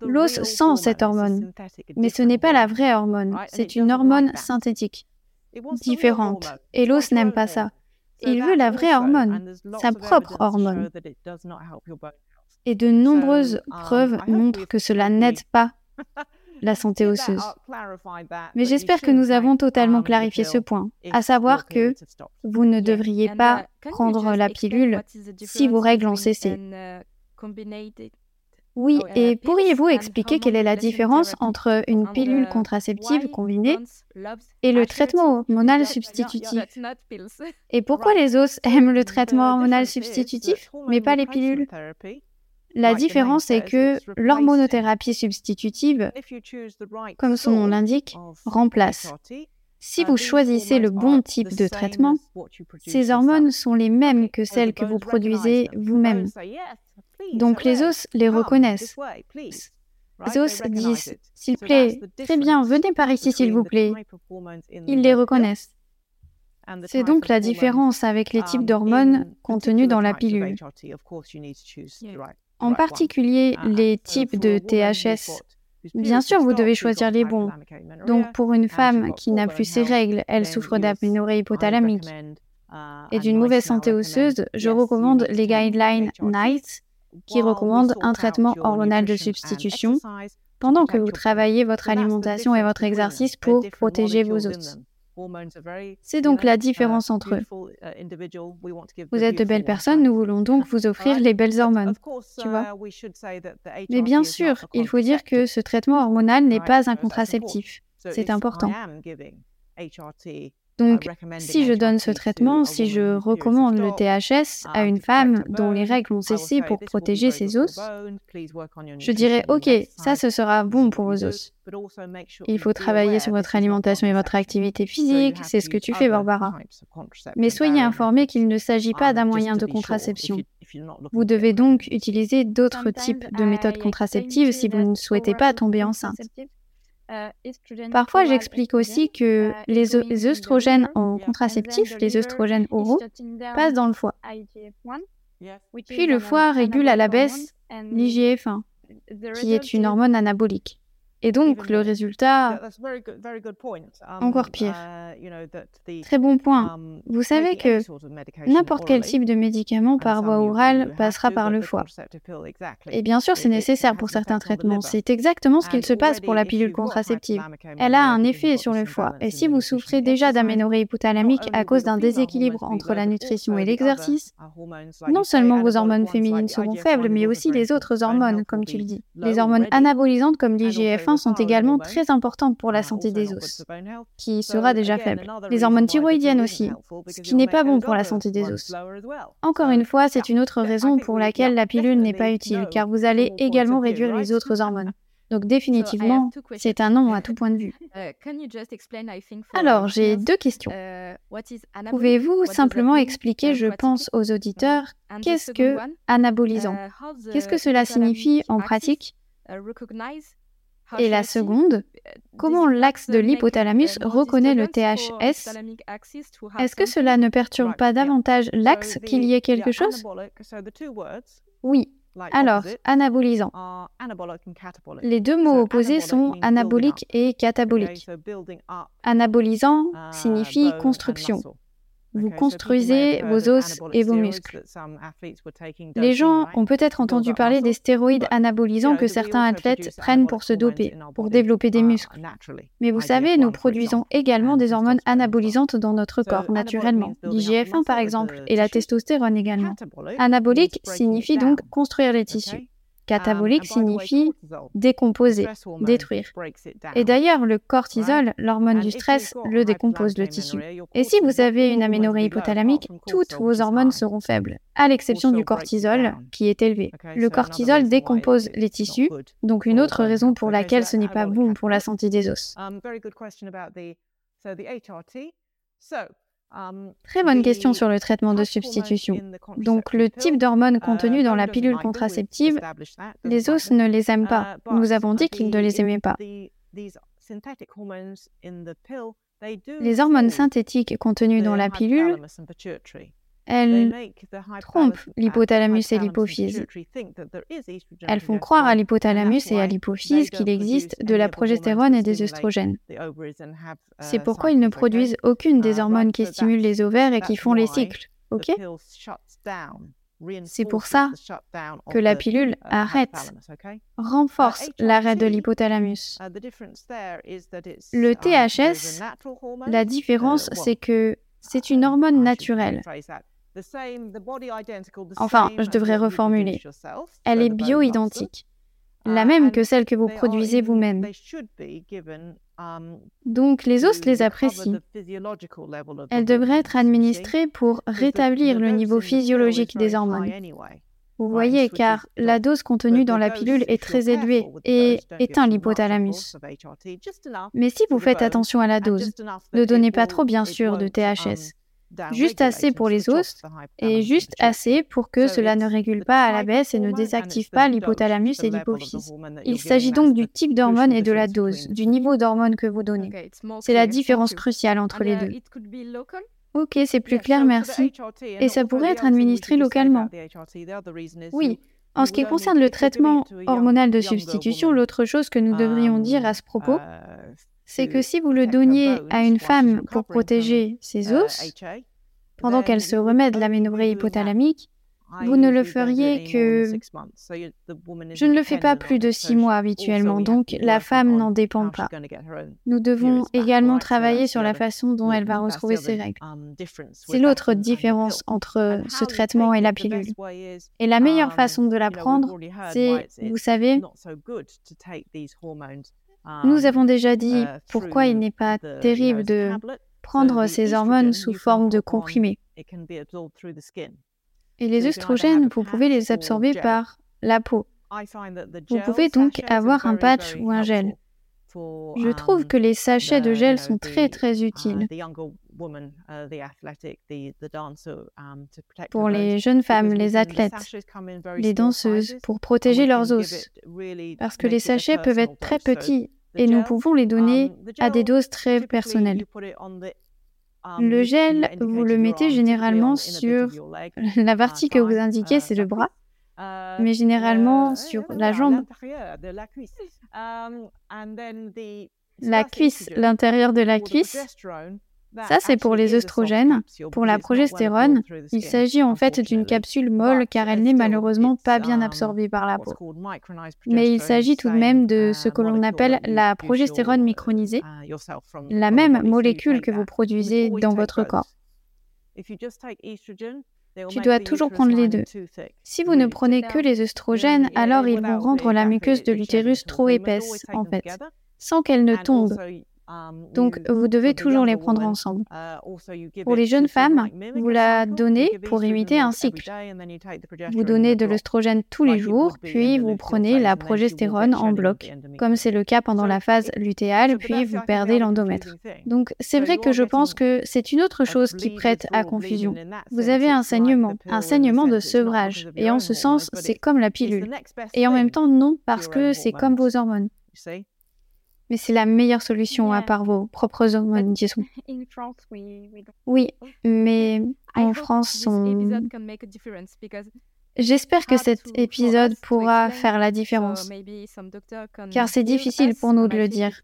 L'os sent cette hormone, mais ce n'est pas la vraie hormone, c'est une hormone synthétique, différente. Et l'os n'aime pas ça. Il veut la vraie hormone, sa propre hormone. Et de nombreuses preuves montrent que cela n'aide pas la santé osseuse. Mais j'espère que nous avons totalement clarifié ce point, à savoir que vous ne devriez pas prendre la pilule si vos règles ont cessé? Oui, et pourriez-vous expliquer quelle est la différence entre une pilule contraceptive combinée et le traitement hormonal substitutif? Et pourquoi les os aiment le traitement hormonal substitutif, mais pas les pilules? La différence est que l'hormonothérapie substitutive, comme son nom l'indique, remplace. Si vous choisissez le bon type de traitement, ces hormones sont les mêmes que celles que vous produisez vous-même. Donc les os les reconnaissent. Les os disent, s'il plaît, très bien, venez par ici s'il vous plaît. Ils les reconnaissent. C'est donc la différence avec les types d'hormones contenus dans la pilule. En particulier les types de THS. Bien sûr, vous devez choisir les bons. Donc pour une femme qui n'a plus ses règles, elle souffre d'aménorrhée hypothalamique et d'une mauvaise santé osseuse, je recommande les guidelines NICE qui recommandent un traitement hormonal de substitution pendant que vous travaillez votre alimentation et votre exercice pour protéger vos os. C'est donc la différence entre eux. Uh, vous êtes de belles personnes, nous voulons donc vous offrir les belles hormones, tu vois? Uh, Mais bien sûr, il faut dire que ce traitement hormonal n'est pas un contraceptif. C'est important. Donc, si je donne ce traitement, si je recommande le THS à une femme dont les règles ont cessé pour protéger ses os, je dirais, OK, ça, ce sera bon pour vos os. Il faut travailler sur votre alimentation et votre activité physique, c'est ce que tu fais, Barbara. Mais soyez informés qu'il ne s'agit pas d'un moyen de contraception. Vous devez donc utiliser d'autres types de méthodes contraceptives si vous ne souhaitez pas tomber enceinte. Euh, Parfois, j'explique aussi que euh, les, œstrogènes en contraceptif, les œstrogènes oraux, passent dans le foie. Puis le foie régule à la baisse l'IGF-1, qui est une hormone anabolique. Et donc, le résultat, encore pire. Très bon point. Vous savez que n'importe quel type de médicament par voie orale passera par le foie. Et bien sûr, c'est nécessaire pour certains traitements. C'est exactement ce qu'il se passe pour la pilule contraceptive. Elle a un effet sur le foie. Et si vous souffrez déjà d'aménorrhée hypothalamique à cause d'un déséquilibre entre la nutrition et l'exercice, non seulement vos hormones féminines seront faibles, mais aussi les autres hormones, comme tu le dis. Les hormones anabolisantes comme l'IGF sont également très importantes pour la santé des os, qui sera déjà faible. Les hormones thyroïdiennes aussi, ce qui n'est pas bon pour la santé des os. Encore une fois, c'est une autre raison pour laquelle la pilule n'est pas utile, car vous allez également réduire les autres hormones. Donc définitivement, c'est un non à tout point de vue. Uh, Alors, j'ai deux questions. Uh, Pouvez-vous simplement expliquer, je pense aux auditeurs, qu'est-ce que anabolisant? Uh, Qu'est-ce que cela signifie en pratique? Et la seconde, comment l'axe de l'hypothalamus reconnaît le THS Est-ce que cela ne perturbe pas davantage l'axe qu'il y ait quelque chose? Oui. Alors, anabolisant. Les deux mots opposés sont anabolique et catabolique. Anabolisant signifie construction. Vous construisez vos os et vos muscles. Les gens ont peut-être entendu parler des stéroïdes anabolisants que certains athlètes prennent pour se doper, pour développer des muscles. Mais vous savez, nous produisons également des hormones anabolisantes dans notre corps naturellement, l'IGF-1 par exemple, et la testostérone également. Anabolique signifie donc construire les tissus. Catabolique signifie décomposer, détruire. Et d'ailleurs, le cortisol, l'hormone du stress, le décompose le tissu. Et si vous avez une aménorrhée hypothalamique, toutes vos hormones seront faibles, à l'exception du cortisol, qui est élevé. Le cortisol décompose les tissus, donc une autre raison pour laquelle ce n'est pas bon pour la santé des os. Très bonne question sur le traitement de substitution. Donc le type d'hormones contenues dans la pilule contraceptive, les os ne les aiment pas. Uh, Nous avons dit qu'ils ne les aimaient pas. Les hormones synthétiques contenues dans la pilule, elles trompent l'hypothalamus et l'hypophyse. Elles font croire à l'hypothalamus et à l'hypophyse qu'il existe de la progestérone et des œstrogènes. C'est pourquoi ils ne produisent aucune des hormones qui stimulent les ovaires et qui font les cycles. Ok? c'est pour ça que la pilule arrête, renforce l'arrêt de l'hypothalamus. Le THS, la différence, c'est que c'est une hormone naturelle. Enfin, je devrais reformuler. Elle est bio-identique, la même que celle que vous produisez vous-même. Donc les os les apprécient. Elles devraient être administrées pour rétablir le niveau physiologique des hormones. Vous voyez, car la dose contenue dans la pilule est très élevée et éteint l'hypothalamus. Mais si vous faites attention à la dose, ne donnez pas trop bien sûr de THS juste assez pour les os et juste assez pour que cela ne régule pas à la baisse et ne désactive pas l'hypothalamus et l'hypophyse. Il s'agit donc du type d'hormone et de la dose, du niveau d'hormone que vous donnez. C'est la différence cruciale entre les deux. Ok, c'est plus clair, merci. Et ça pourrait être administré localement. Oui. En ce qui concerne le traitement hormonal de substitution, l'autre chose que nous devrions dire à ce propos, c'est que si vous le donniez à une femme pour protéger ses os, pendant qu'elle se remet de l'aménorrhée hypothalamique, vous ne le feriez que... Je ne le fais pas plus de six mois habituellement, donc la femme n'en dépend pas. Nous devons également travailler sur la façon dont elle va retrouver ses règles. C'est l'autre différence entre ce traitement et la pilule. Et la meilleure façon de la prendre, c'est, vous savez, nous avons déjà dit uh, pourquoi il n'est pas terrible de prendre ces hormones sous forme de comprimés. Et les œstrogènes, vous pouvez les absorber par la peau. Vous pouvez donc avoir un patch ou un gel. Je trouve que les sachets de gel sont très très utiles pour les jeunes femmes, les athlètes, les danceuses, pour protéger leurs os. Parce que les sachets peuvent être très petits et nous pouvons les donner um, à des doses très personnelles. Um, le gel, vous le mettez généralement sur la partie que vous indiquez, uh, c'est le bras, uh, mais généralement sur la jambe. Um, la cuisse, l'intérieur de la cuisse, ça, c'est pour les œstrogènes. Pour la progestérone, il s'agit en fait d'une capsule molle car elle n'est malheureusement pas bien absorbée par la peau. Mais il s'agit tout de même de ce que l'on appelle la progestérone micronisée, la même molécule que vous produisez dans votre corps. Tu dois toujours prendre les deux. Si vous ne prenez que les œstrogènes, alors ils vont rendre la muqueuse de l'utérus trop épaisse, en fait, sans qu'elle ne tombe. Um, Donc, vous devez toujours les prendre ensemble. Uh, pour les jeunes femmes, vous la donnez pour imiter un cycle. Vous donnez de l'œstrogène tous les jours, puis vous prenez la progestérone en bloc, comme c'est le cas pendant la phase lutéale, puis vous perdez l'endomètre. Donc, c'est vrai que je pense que c'est une autre chose qui prête à confusion. Vous avez un saignement, un saignement de sevrage, et en ce sens, c'est comme la pilule. Et en même temps, non, parce que c'est comme vos hormones. Mais c'est la meilleure solution à part vos propres hormones, disons. Oui, mais en France, on... J'espère que cet épisode pourra faire la différence, car c'est difficile pour nous de le dire.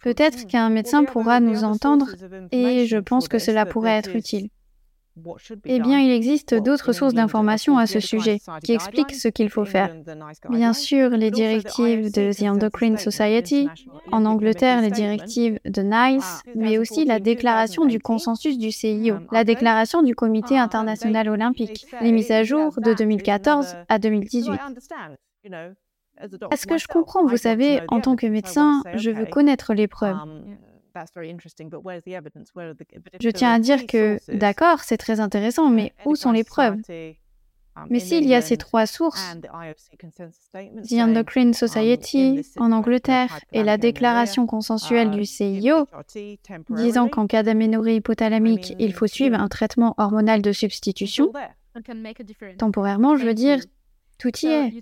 Peut-être qu'un médecin pourra nous entendre et je pense que cela pourrait être utile. Eh bien, il existe d'autres sources d'informations à ce sujet qui expliquent ce qu'il faut faire. Bien sûr, les directives de The Endocrine Society, en Angleterre, les directives de NICE, mais aussi la déclaration du consensus du CIO, la déclaration du Comité international olympique, les mises à jour de 2014 à 2018. Est-ce que je comprends? Vous savez, en tant que médecin, je veux connaître les preuves. Je tiens à dire que, d'accord, c'est très intéressant, mais où sont les preuves? um, mais s'il y a ces trois sources, The Endocrine Society en Angleterre et la déclaration consensuelle du uh, CIO disant qu'en cas d'aménorrhée hypothalamique, il faut suivre un traitement hormonal de substitution, temporairement, je veux dire, tout y est.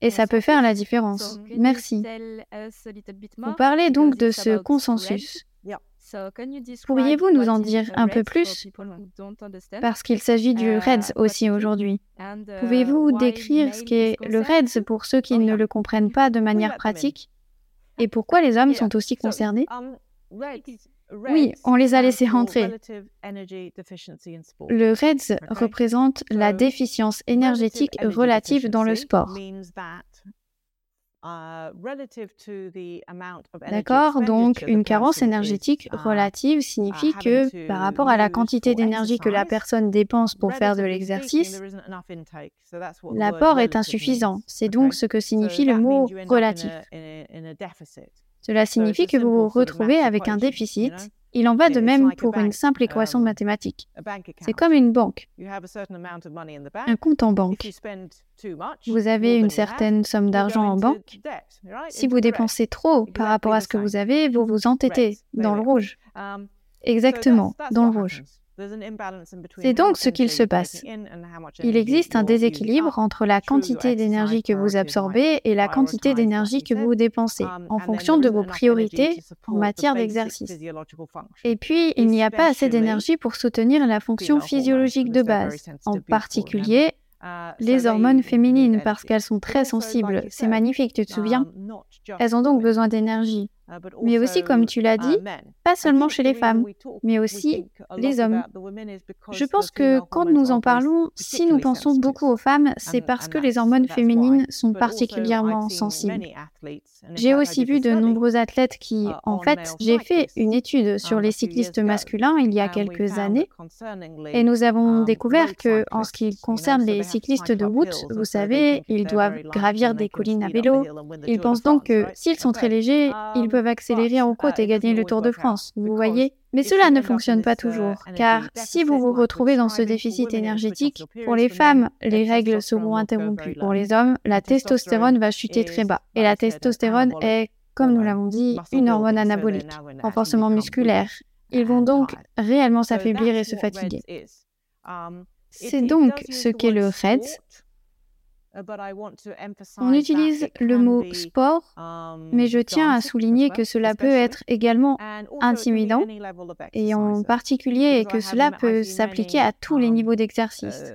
Et ça peut faire la différence. Merci. Vous parlez donc de ce consensus. Pourriez-vous nous en dire un peu plus? Parce qu'il s'agit du REDS aussi aujourd'hui. Pouvez-vous décrire ce qu'est le REDS pour ceux qui ne le comprennent pas de manière pratique? Et pourquoi les hommes sont aussi concernés? Oui, on les a laissés rentrer. Le REDS représente la déficience énergétique relative dans le sport. D'accord? Donc, une carence énergétique relative signifie que par rapport à la quantité d'énergie que la personne dépense pour faire de l'exercice, l'apport est insuffisant. C'est donc ce que signifie le mot relatif. Cela signifie que vous vous retrouvez avec un déficit. Il en va de même pour une simple équation mathématique. C'est comme une banque, un compte en banque. Vous avez une certaine somme d'argent en banque. Si vous dépensez trop par rapport à ce que vous avez, vous vous entêtez dans le rouge. Exactement, dans le rouge. C'est donc ce qu'il se passe. Il existe un déséquilibre entre la quantité d'énergie que vous absorbez et la quantité d'énergie que vous dépensez, en fonction de vos priorités en matière d'exercice. Et puis, il n'y a pas assez d'énergie pour soutenir la fonction physiologique de base, en particulier les hormones féminines, parce qu'elles sont très sensibles. C'est magnifique, tu te souviens? Elles ont donc besoin d'énergie. Mais aussi, comme tu l'as dit, pas seulement chez les femmes, mais aussi les hommes. Je pense que quand nous en parlons, si nous pensons beaucoup aux femmes, c'est parce que les hormones féminines sont particulièrement sensibles. J'ai aussi vu de nombreux athlètes qui, en fait, j'ai fait une étude sur les cyclistes masculins il y a quelques années, et nous avons découvert que, en ce qui concerne les cyclistes de route, vous savez, ils doivent gravir des collines à vélo. Ils pensent donc que s'ils sont très légers, ils peuvent accélérer en côte et gagner le Tour de France, vous voyez Mais cela ne fonctionne pas toujours, car si vous vous retrouvez dans ce déficit énergétique, pour les femmes, les règles seront interrompues. Pour les hommes, la testostérone va chuter très bas. Et la testostérone est, comme nous l'avons dit, une hormone anabolique, renforcement musculaire. Ils vont donc réellement s'affaiblir et se fatiguer. C'est donc ce qu'est le REDS, on utilise le mot sport, mais je tiens à souligner que cela peut être également intimidant, et en particulier que cela peut s'appliquer à tous les niveaux d'exercice.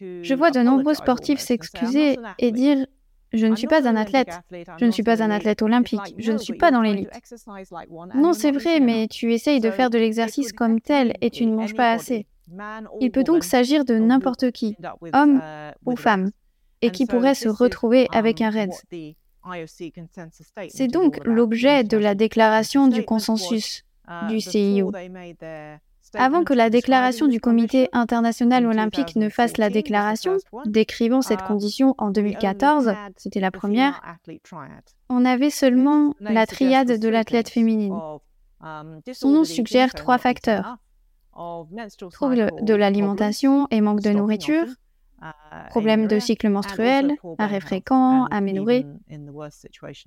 Je vois de nombreux sportifs s'excuser et dire je ne suis pas un athlète, je ne suis pas un athlète olympique, je ne suis pas dans l'élite. Non, c'est vrai, mais tu essayes de faire de l'exercice comme tel et tu ne manges pas assez. Il peut donc s'agir de n'importe qui, homme ou femme, et qui pourrait se retrouver avec un RED. C'est donc l'objet de la déclaration du consensus du CIO. Avant que la déclaration du Comité international olympique ne fasse la déclaration décrivant cette condition en 2014, c'était la première, on avait seulement la triade de l'athlète féminine. Son nom suggère trois facteurs. Trouble de l'alimentation et manque de nourriture, problème de cycle menstruel, arrêt fréquent, aménorrhée,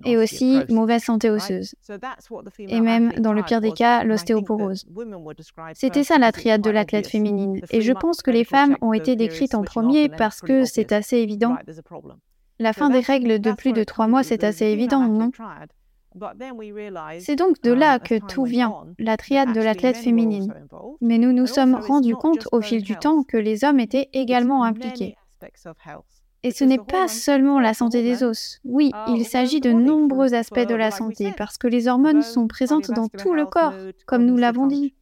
et aussi mauvaise santé osseuse, et même dans le pire des cas, l'ostéoporose. C'était ça la triade de l'athlète féminine, et je pense que les femmes ont été décrites en premier parce que c'est assez évident. La fin des règles de plus de trois mois, c'est assez évident, non? C'est donc de là que tout vient, la triade de l'athlète féminine. Mais nous nous sommes rendus compte au fil du temps que les hommes étaient également impliqués. Et ce n'est pas seulement la santé des os. Oui, il s'agit de nombreux aspects de la santé parce que les hormones sont présentes dans tout le corps, comme nous l'avons dit.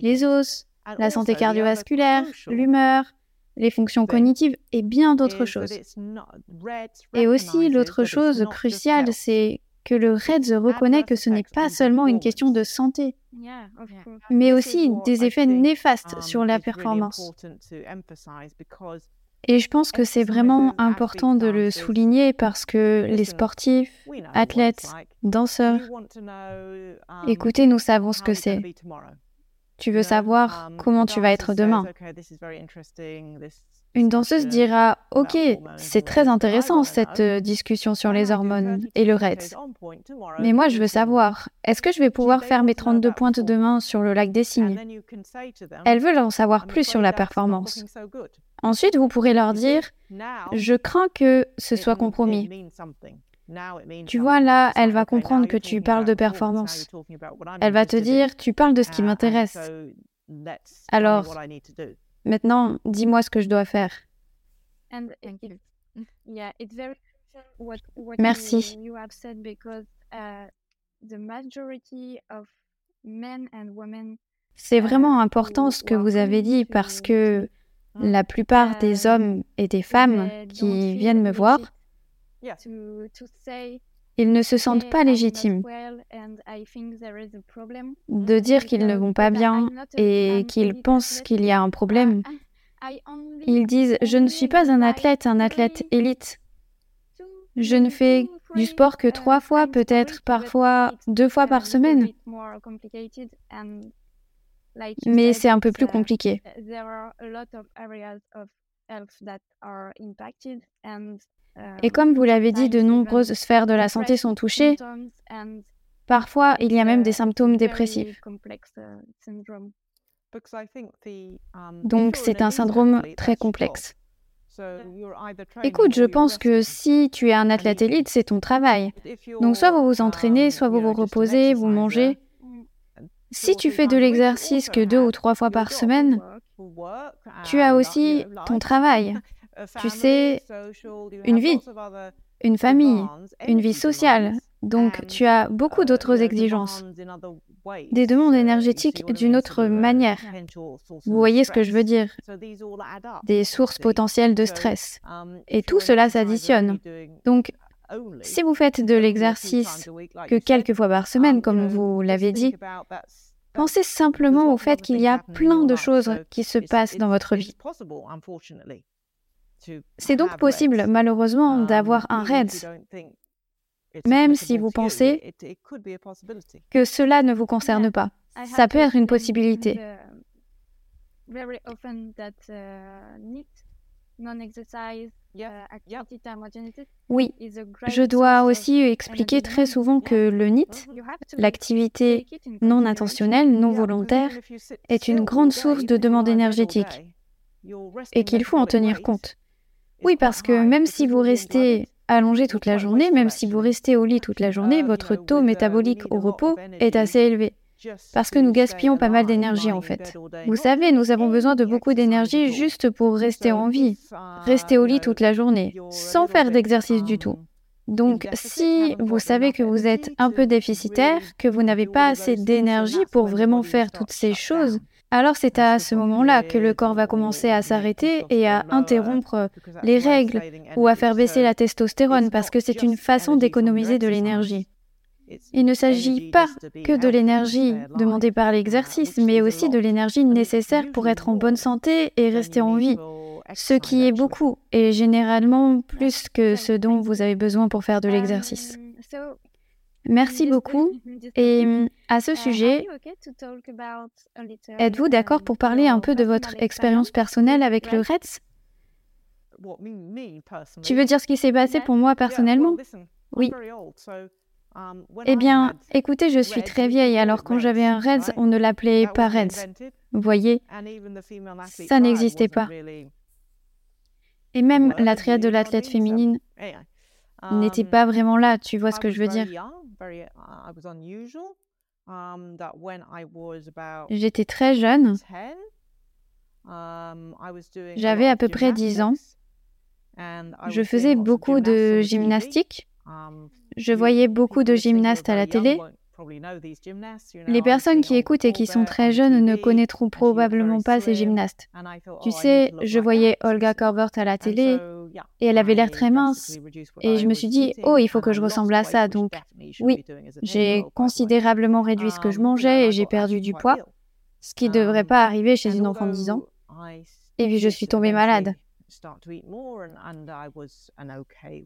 Les os, la santé cardiovasculaire, l'humeur, les fonctions cognitives et bien d'autres choses. Et aussi, l'autre chose cruciale, c'est que le REDS reconnaît que ce n'est pas seulement une question de santé, mais aussi des effets néfastes sur la performance. Et je pense que c'est vraiment important de le souligner parce que les sportifs, athlètes, danseurs, écoutez, nous savons ce que c'est. Tu veux savoir comment tu vas être demain. Une danseuse dira Ok, c'est très intéressant cette euh, discussion sur les hormones et le REDS. Mais moi, je veux savoir est-ce que je vais pouvoir faire mes 32 pointes demain sur le lac des Cygnes? Elles veulent en savoir plus sur la performance. Ensuite, vous pourrez leur dire Je crains que ce soit compromis. Tu vois, là, elle va comprendre que tu parles de performance. Elle va te dire, tu parles de ce qui m'intéresse. Alors, maintenant, dis-moi ce que je dois faire. Merci. C'est vraiment important ce que vous avez dit parce que la plupart des hommes et des femmes qui viennent me voir, ils ne se sentent pas légitimes de dire qu'ils ne vont pas bien et qu'ils pensent qu'il y a un problème. Ils disent ⁇ Je ne suis pas un athlète, un athlète élite. Je ne fais du sport que trois fois, peut-être parfois deux fois par semaine. Mais c'est un peu plus compliqué. Et comme vous l'avez dit, de nombreuses sphères de la santé sont touchées. Parfois, il y a même des symptômes dépressifs. Donc, c'est un syndrome très complexe. Écoute, je pense que si tu es un athlète élite, c'est ton travail. Donc soit vous vous entraînez, soit vous vous reposez, vous mangez. Si tu fais de l'exercice que deux ou trois fois par semaine, tu as aussi ton travail. Tu sais, une vie, une famille, une vie sociale. Donc tu as beaucoup d'autres exigences, des demandes énergétiques d'une autre manière. Vous voyez ce que je veux dire? Des sources potentielles de stress. Et tout cela s'additionne. Donc si vous faites de l'exercice que quelques fois par semaine, comme vous l'avez dit, pensez simplement au fait qu'il y a plein de choses qui se passent dans votre vie. C'est donc possible, malheureusement, d'avoir un REDS, même si vous pensez que cela ne vous concerne pas. Ça peut être une possibilité. Oui, je dois aussi expliquer très souvent que le NIT, l'activité non intentionnelle, non volontaire, est une grande source de demande énergétique et qu'il faut en tenir compte. Oui, parce que même si vous restez allongé toute la journée, même si vous restez au lit toute la journée, votre taux métabolique au repos est assez élevé. Parce que nous gaspillons pas mal d'énergie en fait. Vous savez, nous avons besoin de beaucoup d'énergie juste pour rester en vie, rester au lit toute la journée, sans faire d'exercice du tout. Donc, si vous savez que vous êtes un peu déficitaire, que vous n'avez pas assez d'énergie pour vraiment faire toutes ces choses, alors c'est à ce moment-là que le corps va commencer à s'arrêter et à interrompre les règles ou à faire baisser la testostérone parce que c'est une façon d'économiser de l'énergie. Il ne s'agit pas que de l'énergie demandée par l'exercice, mais aussi de l'énergie nécessaire pour être en bonne santé et rester en vie, ce qui est beaucoup et généralement plus que ce dont vous avez besoin pour faire de l'exercice. Merci beaucoup. Et hum, à ce uh, sujet, êtes-vous d'accord pour parler un peu de votre expérience personnelle avec le REDS? Tu veux dire ce qui s'est passé pour moi personnellement? Oui. Um, eh bien, écoutez, je suis très vieille, alors quand j'avais un REDS, on ne l'appelait pas REDS. Vous voyez, ça n'existait pas. Et même la triade de l'athlète féminine n'était um, pas vraiment là, tu vois ce que je veux dire? J'étais très jeune. Um, J'avais à peu près 10 ans. Je faisais beaucoup de gymnastique. Um, Je voyais beaucoup de gymnastes à la télé. Les personnes qui écoutent et qui sont très jeunes ne connaîtront probablement pas ces gymnastes. Tu sais, je voyais Olga Korbert à la télé et elle avait l'air très mince. Et je me suis dit, oh, il faut que je ressemble à ça. Donc, oui, j'ai considérablement réduit ce que je mangeais et j'ai perdu du poids, ce qui ne devrait pas arriver chez une enfant de 10 ans. Et puis, je suis tombée malade.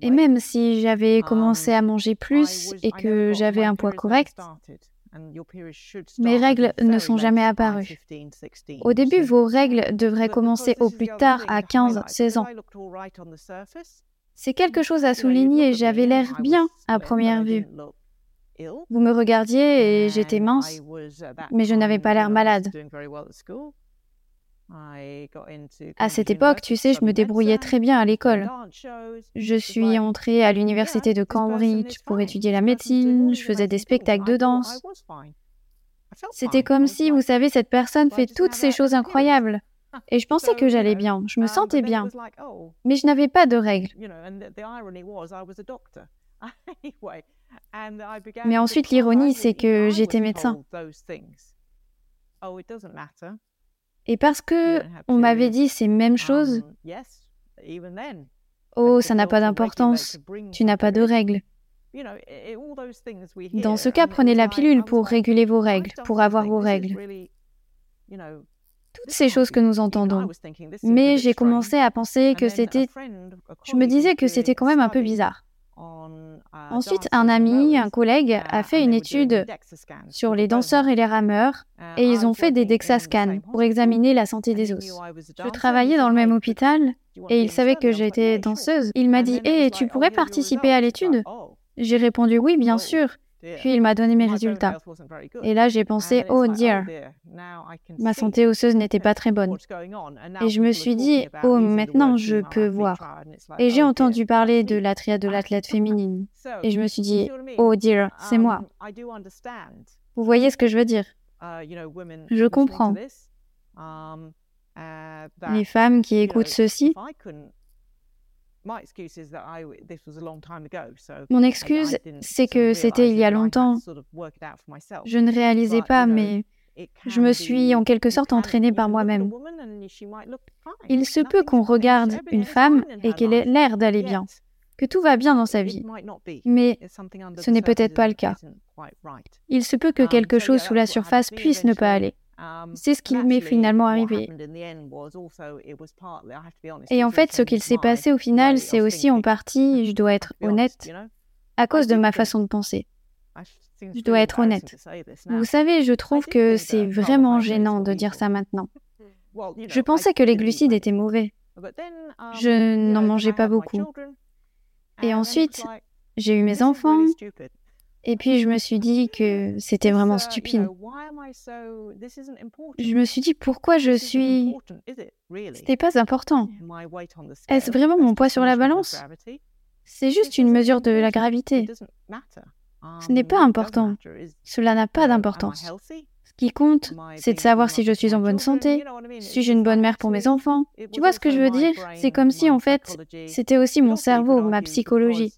Et même si j'avais commencé à manger plus et que j'avais un poids correct, mes règles ne sont jamais apparues. Au début, vos règles devraient commencer au plus tard à 15-16 ans. C'est quelque chose à souligner, j'avais l'air bien à première vue. Vous me regardiez et j'étais mince, mais je n'avais pas l'air malade. À cette époque, tu sais, je me débrouillais très bien à l'école. Je suis entrée à l'université de Cambridge pour étudier la médecine, je faisais des spectacles de danse. C'était comme si, vous savez, cette personne fait toutes ces choses incroyables. Et je pensais que j'allais bien, je me sentais bien. Mais je n'avais pas de règles. Mais ensuite, l'ironie, c'est que j'étais médecin. Et parce que on m'avait dit ces mêmes choses, oh, ça n'a pas d'importance, tu n'as pas de règles. Dans ce cas, prenez la pilule pour réguler vos règles, pour avoir vos règles. Toutes ces choses que nous entendons. Mais j'ai commencé à penser que c'était... Je me disais que c'était quand même un peu bizarre. Ensuite, un ami, un collègue, a fait une étude sur les danseurs et les rameurs, et ils ont fait des DEXA pour examiner la santé des os. Je travaillais dans le même hôpital, et il savait que j'étais danseuse. Il m'a dit Hé, tu pourrais participer à l'étude. J'ai répondu Oui, bien sûr. Puis il m'a donné mes résultats. Et là, j'ai pensé, oh dear, ma santé osseuse n'était pas très bonne. Et je me suis dit, oh, maintenant je peux voir. Et j'ai entendu parler de la triade de l'athlète féminine. Et je me suis dit, oh dear, c'est moi. Vous voyez ce que je veux dire? Je comprends. Les femmes qui écoutent ceci, mon excuse, c'est que c'était il y a longtemps. Je ne réalisais pas, mais je me suis en quelque sorte entraînée par moi-même. Il se peut qu'on regarde une femme et qu'elle ait l'air d'aller bien, que tout va bien dans sa vie, mais ce n'est peut-être pas le cas. Il se peut que um, quelque chose sous la surface puisse ne pas aller. Um, C'est ce qui m'est finalement arrivé. Et en fait, ce qu'il s'est passé au final, c'est aussi en partie, je dois être honnête, à cause de ma façon de penser. Je dois être honnête. Vous savez, je trouve que c'est vraiment gênant de dire ça maintenant. Je pensais que les glucides étaient mauvais. Um, je n'en mangeais pas beaucoup. Et ensuite, j'ai eu mes enfants, et puis je me suis dit que c'était vraiment stupide. Je me suis dit pourquoi je suis... C'était pas important. Est-ce vraiment mon poids sur la balance? C'est juste une mesure de la gravité. Ce n'est pas important. Cela n'a pas d'importance. Ce qui compte, c'est de savoir si je suis en bonne santé, si j'ai une bonne mère pour mes enfants? Tu vois ce que je veux dire? C'est comme si, en fait, c'était aussi mon cerveau, ma psychologie.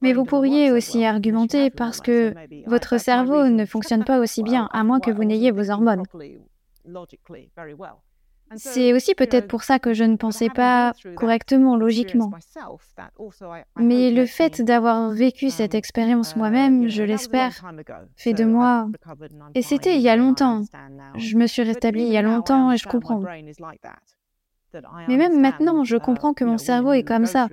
Mais vous pourriez aussi argumenter parce que votre cerveau ne fonctionne pas aussi bien, à moins que vous n'ayez vos hormones. C'est aussi peut-être pour ça que je ne pensais pas correctement, logiquement. Mais le fait d'avoir vécu cette expérience moi-même, je l'espère, fait de moi... Et c'était il y a longtemps. Je me suis rétablie il y a longtemps et je comprends. Mais même maintenant, je comprends que mon cerveau est comme ça.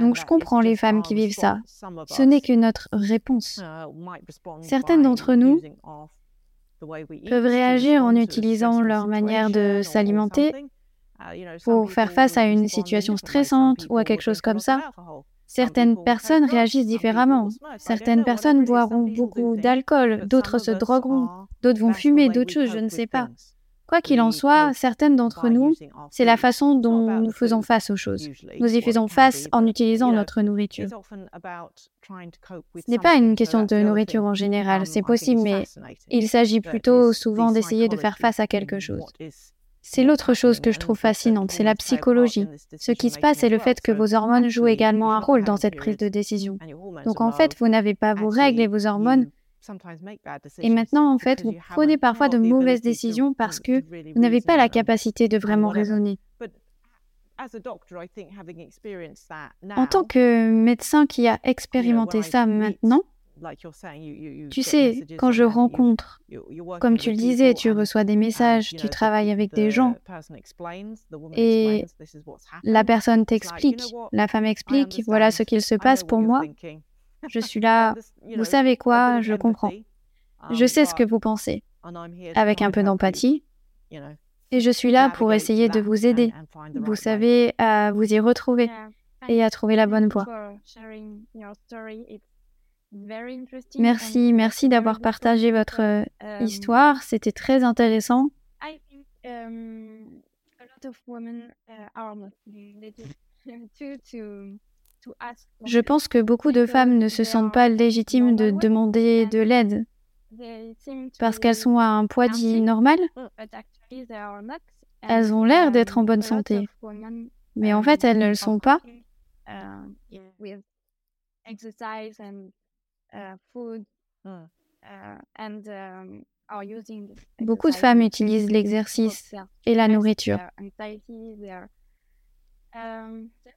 Donc je comprends les femmes qui vivent ça. Ce n'est que notre réponse. Uh, Certaines d'entre nous peuvent réagir en utilisant leur manière de s'alimenter uh, pour faire face à une situation stressante ou à quelque chose comme ça. Certaines personnes réagissent différemment. Certaines personnes boiront beaucoup d'alcool, d'autres se drogueront, d'autres vont fumer, d'autres choses, je ne sais pas. Quoi qu'il en soit, certaines d'entre nous, c'est la façon dont nous faisons face aux choses. Nous y faisons face en utilisant notre nourriture. Ce n'est pas une question de nourriture en général, c'est possible, mais il s'agit plutôt souvent d'essayer de faire face à quelque chose. C'est l'autre chose que je trouve fascinante, c'est la psychologie. Ce qui se passe, c'est le fait que vos hormones jouent également un rôle dans cette prise de décision. Donc en fait, vous n'avez pas vos règles et vos hormones et maintenant, en fait, vous prenez parfois de mauvaises décisions parce que vous n'avez pas la capacité de vraiment raisonner. En tant que médecin qui a expérimenté ça maintenant, tu sais, quand je rencontre, comme tu le disais, tu reçois des messages, tu travailles avec des gens, et la personne t'explique, la femme explique, voilà ce qu'il se passe pour moi. Je suis là, vous savez quoi, je comprends. Je sais ce que vous pensez, avec un peu d'empathie. Et je suis là pour essayer de vous aider, vous savez, à vous y retrouver et à trouver la bonne voie. Merci, merci d'avoir partagé votre euh, histoire, c'était très intéressant. Je pense que beaucoup de femmes ne se sentent pas légitimes de demander de l'aide parce qu'elles sont à un poids dit normal. Elles ont l'air d'être en bonne santé, mais en fait elles ne le sont pas. Beaucoup de femmes utilisent l'exercice et la nourriture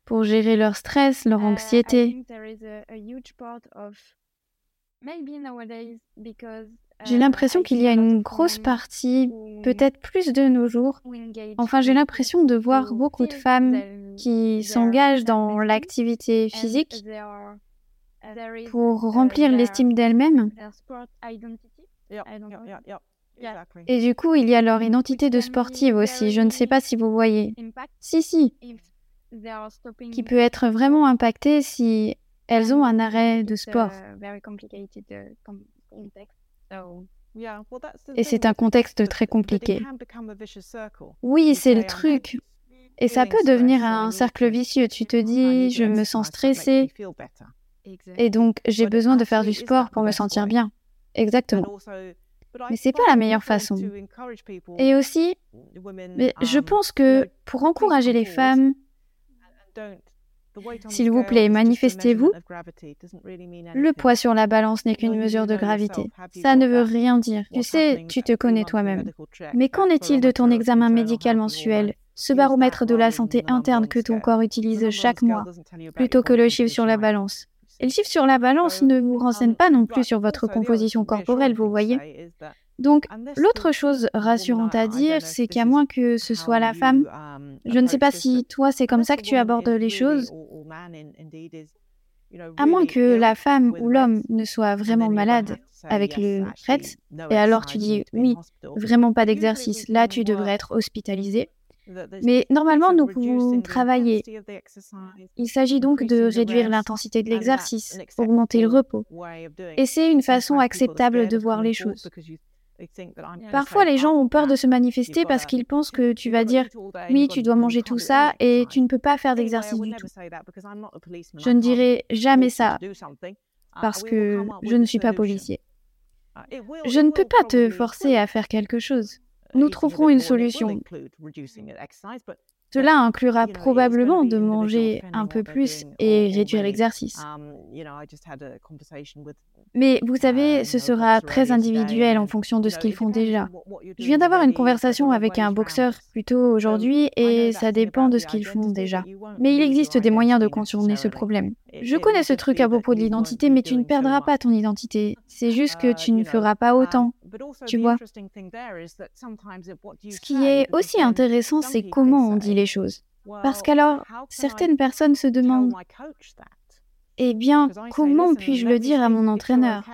pour gérer leur stress, leur anxiété. J'ai l'impression qu'il y a une grosse partie, peut-être plus de nos jours. Enfin, j'ai l'impression de voir beaucoup de femmes qui s'engagent dans l'activité physique pour remplir l'estime d'elles-mêmes. Et du coup, il y a leur identité de sportive aussi. Je ne sais pas si vous voyez. Si, si. Qui peut être vraiment impactée si elles ont un arrêt de sport. Et c'est un contexte très compliqué. Oui, c'est le truc. Et ça peut devenir un cercle vicieux. Tu te dis, je me sens stressée. Et donc, j'ai besoin de faire du sport pour me sentir bien. Exactement. Mais c'est pas la meilleure façon. Et aussi, mais je pense que pour encourager les femmes, s'il vous plaît, manifestez-vous. Le poids sur la balance n'est qu'une mesure de gravité. Ça ne veut rien dire. Tu sais, tu te connais toi-même. Mais qu'en est-il de ton examen médical mensuel ce baromètre de la santé interne que ton corps utilise chaque mois, plutôt que le chiffre sur la balance. Et le chiffre sur la balance ne vous renseigne pas non plus sur votre composition corporelle, vous voyez. Donc, l'autre chose rassurante à dire, c'est qu'à moins que ce soit la femme, je ne sais pas si toi c'est comme ça que tu abordes les choses, à moins que la femme ou l'homme ne soit vraiment malade avec le RETS, et alors tu dis oui, vraiment pas d'exercice, là tu devrais être hospitalisé. Mais normalement, nous pouvons travailler. Il s'agit donc de réduire l'intensité de l'exercice, augmenter le repos. Et c'est une façon acceptable de voir les choses. Parfois, les gens ont peur de se manifester parce qu'ils pensent que tu vas dire oui, tu dois manger tout ça et tu ne peux pas faire d'exercice du tout. Je ne dirai jamais ça parce que je ne suis pas policier. Je ne peux pas te forcer à faire quelque chose. Nous trouverons une solution. Cela inclura probablement de manger un peu plus et réduire l'exercice. Mais vous savez, ce sera très individuel en fonction de ce qu'ils font déjà. Je viens d'avoir une conversation avec un boxeur plutôt aujourd'hui et ça dépend de ce qu'ils font déjà. Mais il existe des moyens de contourner ce problème. Je connais ce truc à propos de l'identité, mais tu ne perdras pas ton identité. C'est juste que tu ne feras pas autant. Tu vois? Ce qui est aussi intéressant, c'est comment on dit les choses. Parce qu'alors, certaines personnes se demandent eh bien, comment puis-je le dire à mon entraîneur?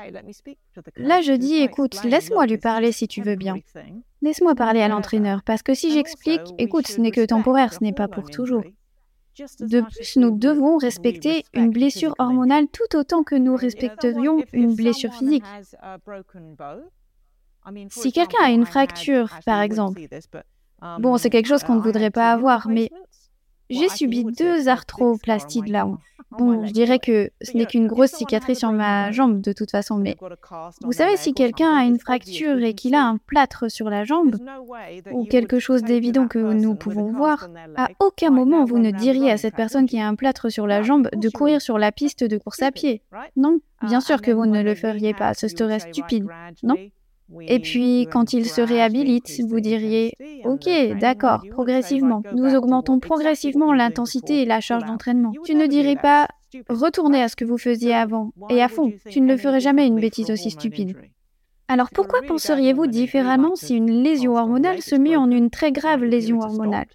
Là, je dis, écoute, laisse-moi lui parler si tu veux bien. Laisse-moi parler à l'entraîneur, parce que si j'explique, écoute, ce n'est que temporaire, ce n'est pas pour toujours. De plus, nous devons respecter une blessure hormonale tout autant que nous respecterions une blessure physique. Si quelqu'un a une fracture, par exemple, bon, c'est quelque chose qu'on ne voudrait pas avoir, mais j'ai subi deux arthroplasties de la hanche. Bon, je dirais que ce n'est qu'une grosse cicatrice sur ma jambe de toute façon, mais vous savez, si quelqu'un a une fracture et qu'il a un plâtre sur la jambe, ou quelque chose d'évident que nous pouvons voir, à aucun moment vous ne diriez à cette personne qui a un plâtre sur la jambe de courir sur la piste de course à pied. Non, bien sûr que vous ne le feriez pas, ce serait stupide, non et puis, quand il se réhabilite, vous diriez, OK, d'accord, progressivement. Nous augmentons progressivement l'intensité et la charge d'entraînement. Tu ne dirais pas, retournez à ce que vous faisiez avant, et à fond. Tu ne le ferais jamais une bêtise aussi stupide. Alors pourquoi penseriez-vous différemment si une lésion hormonale se met en une très grave lésion hormonale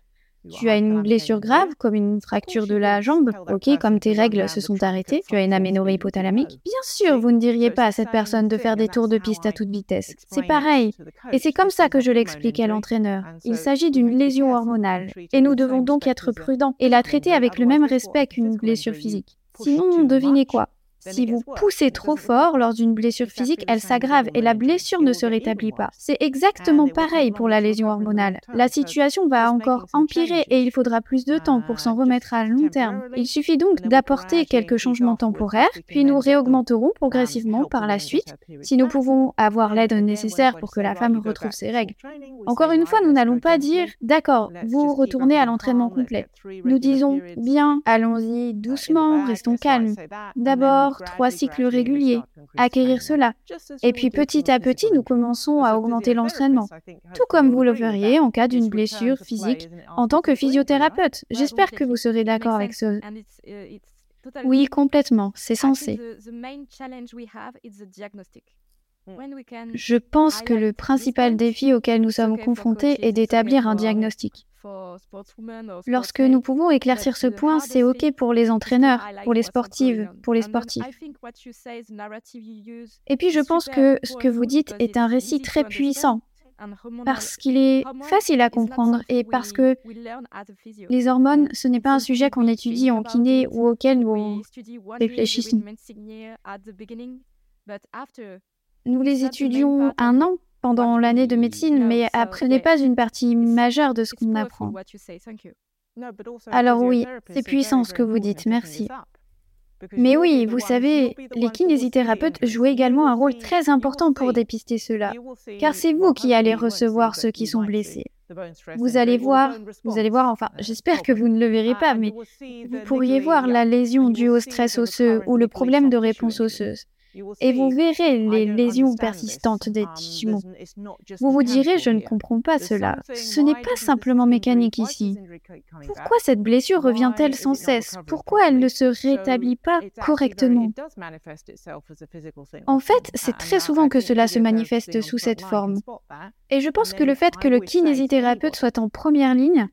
tu as une blessure grave, comme une fracture de la jambe, ok, comme tes règles se sont arrêtées, tu as une aménorrhée hypothalamique. Bien sûr, vous ne diriez pas à cette personne de faire des tours de piste à toute vitesse. C'est pareil. Et c'est comme ça que je l'explique à l'entraîneur. Il s'agit d'une lésion hormonale. Et nous devons donc être prudents et la traiter avec le même respect qu'une blessure physique. Sinon, devinez quoi? Si vous poussez trop fort lors d'une blessure physique, elle s'aggrave et la blessure ne se rétablit pas. C'est exactement pareil pour la lésion hormonale. La situation va encore empirer et il faudra plus de temps pour s'en remettre à long terme. Il suffit donc d'apporter quelques changements temporaires, puis nous réaugmenterons progressivement par la suite si nous pouvons avoir l'aide nécessaire pour que la femme retrouve ses règles. Encore une fois, nous n'allons pas dire d'accord, vous retournez à l'entraînement complet. Nous disons bien, allons-y doucement, restons calmes. D'abord, trois cycles réguliers, acquérir cela. Et puis petit à petit, nous commençons à augmenter l'entraînement, tout comme vous le feriez en cas d'une blessure physique en tant que physiothérapeute. J'espère que vous serez d'accord avec ce... Oui, complètement, c'est censé. Je pense que le principal défi auquel nous sommes confrontés est d'établir un diagnostic. Lorsque nous pouvons éclaircir ce point, c'est OK pour les entraîneurs, pour les sportives, pour les sportifs. Et puis je pense que ce que vous dites est un récit très puissant parce qu'il est facile à comprendre et parce que les hormones, ce n'est pas un sujet qu'on étudie en kiné ou auquel nous réfléchissons. Nous les étudions un an pendant l'année de médecine, mais après n'est pas une partie majeure de ce qu'on apprend. Alors oui, c'est puissant ce que vous dites, merci. Mais oui, vous savez, les kinésithérapeutes jouent également un rôle très important pour dépister cela, car c'est vous qui allez recevoir ceux qui sont blessés. Vous allez voir, vous allez voir, enfin, j'espère que vous ne le verrez pas, mais vous pourriez voir la lésion due au stress osseux ou le problème de réponse osseuse et vous verrez les lésions persistantes des tissus Vous vous direz, je ne comprends pas cela. Ce n'est pas simplement mécanique ici. Pourquoi cette blessure revient-elle sans cesse? Pourquoi elle ne se rétablit pas correctement? En fait, c'est très souvent que cela se manifeste sous cette forme. Et je pense que le fait que le kinésithérapeute soit en première ligne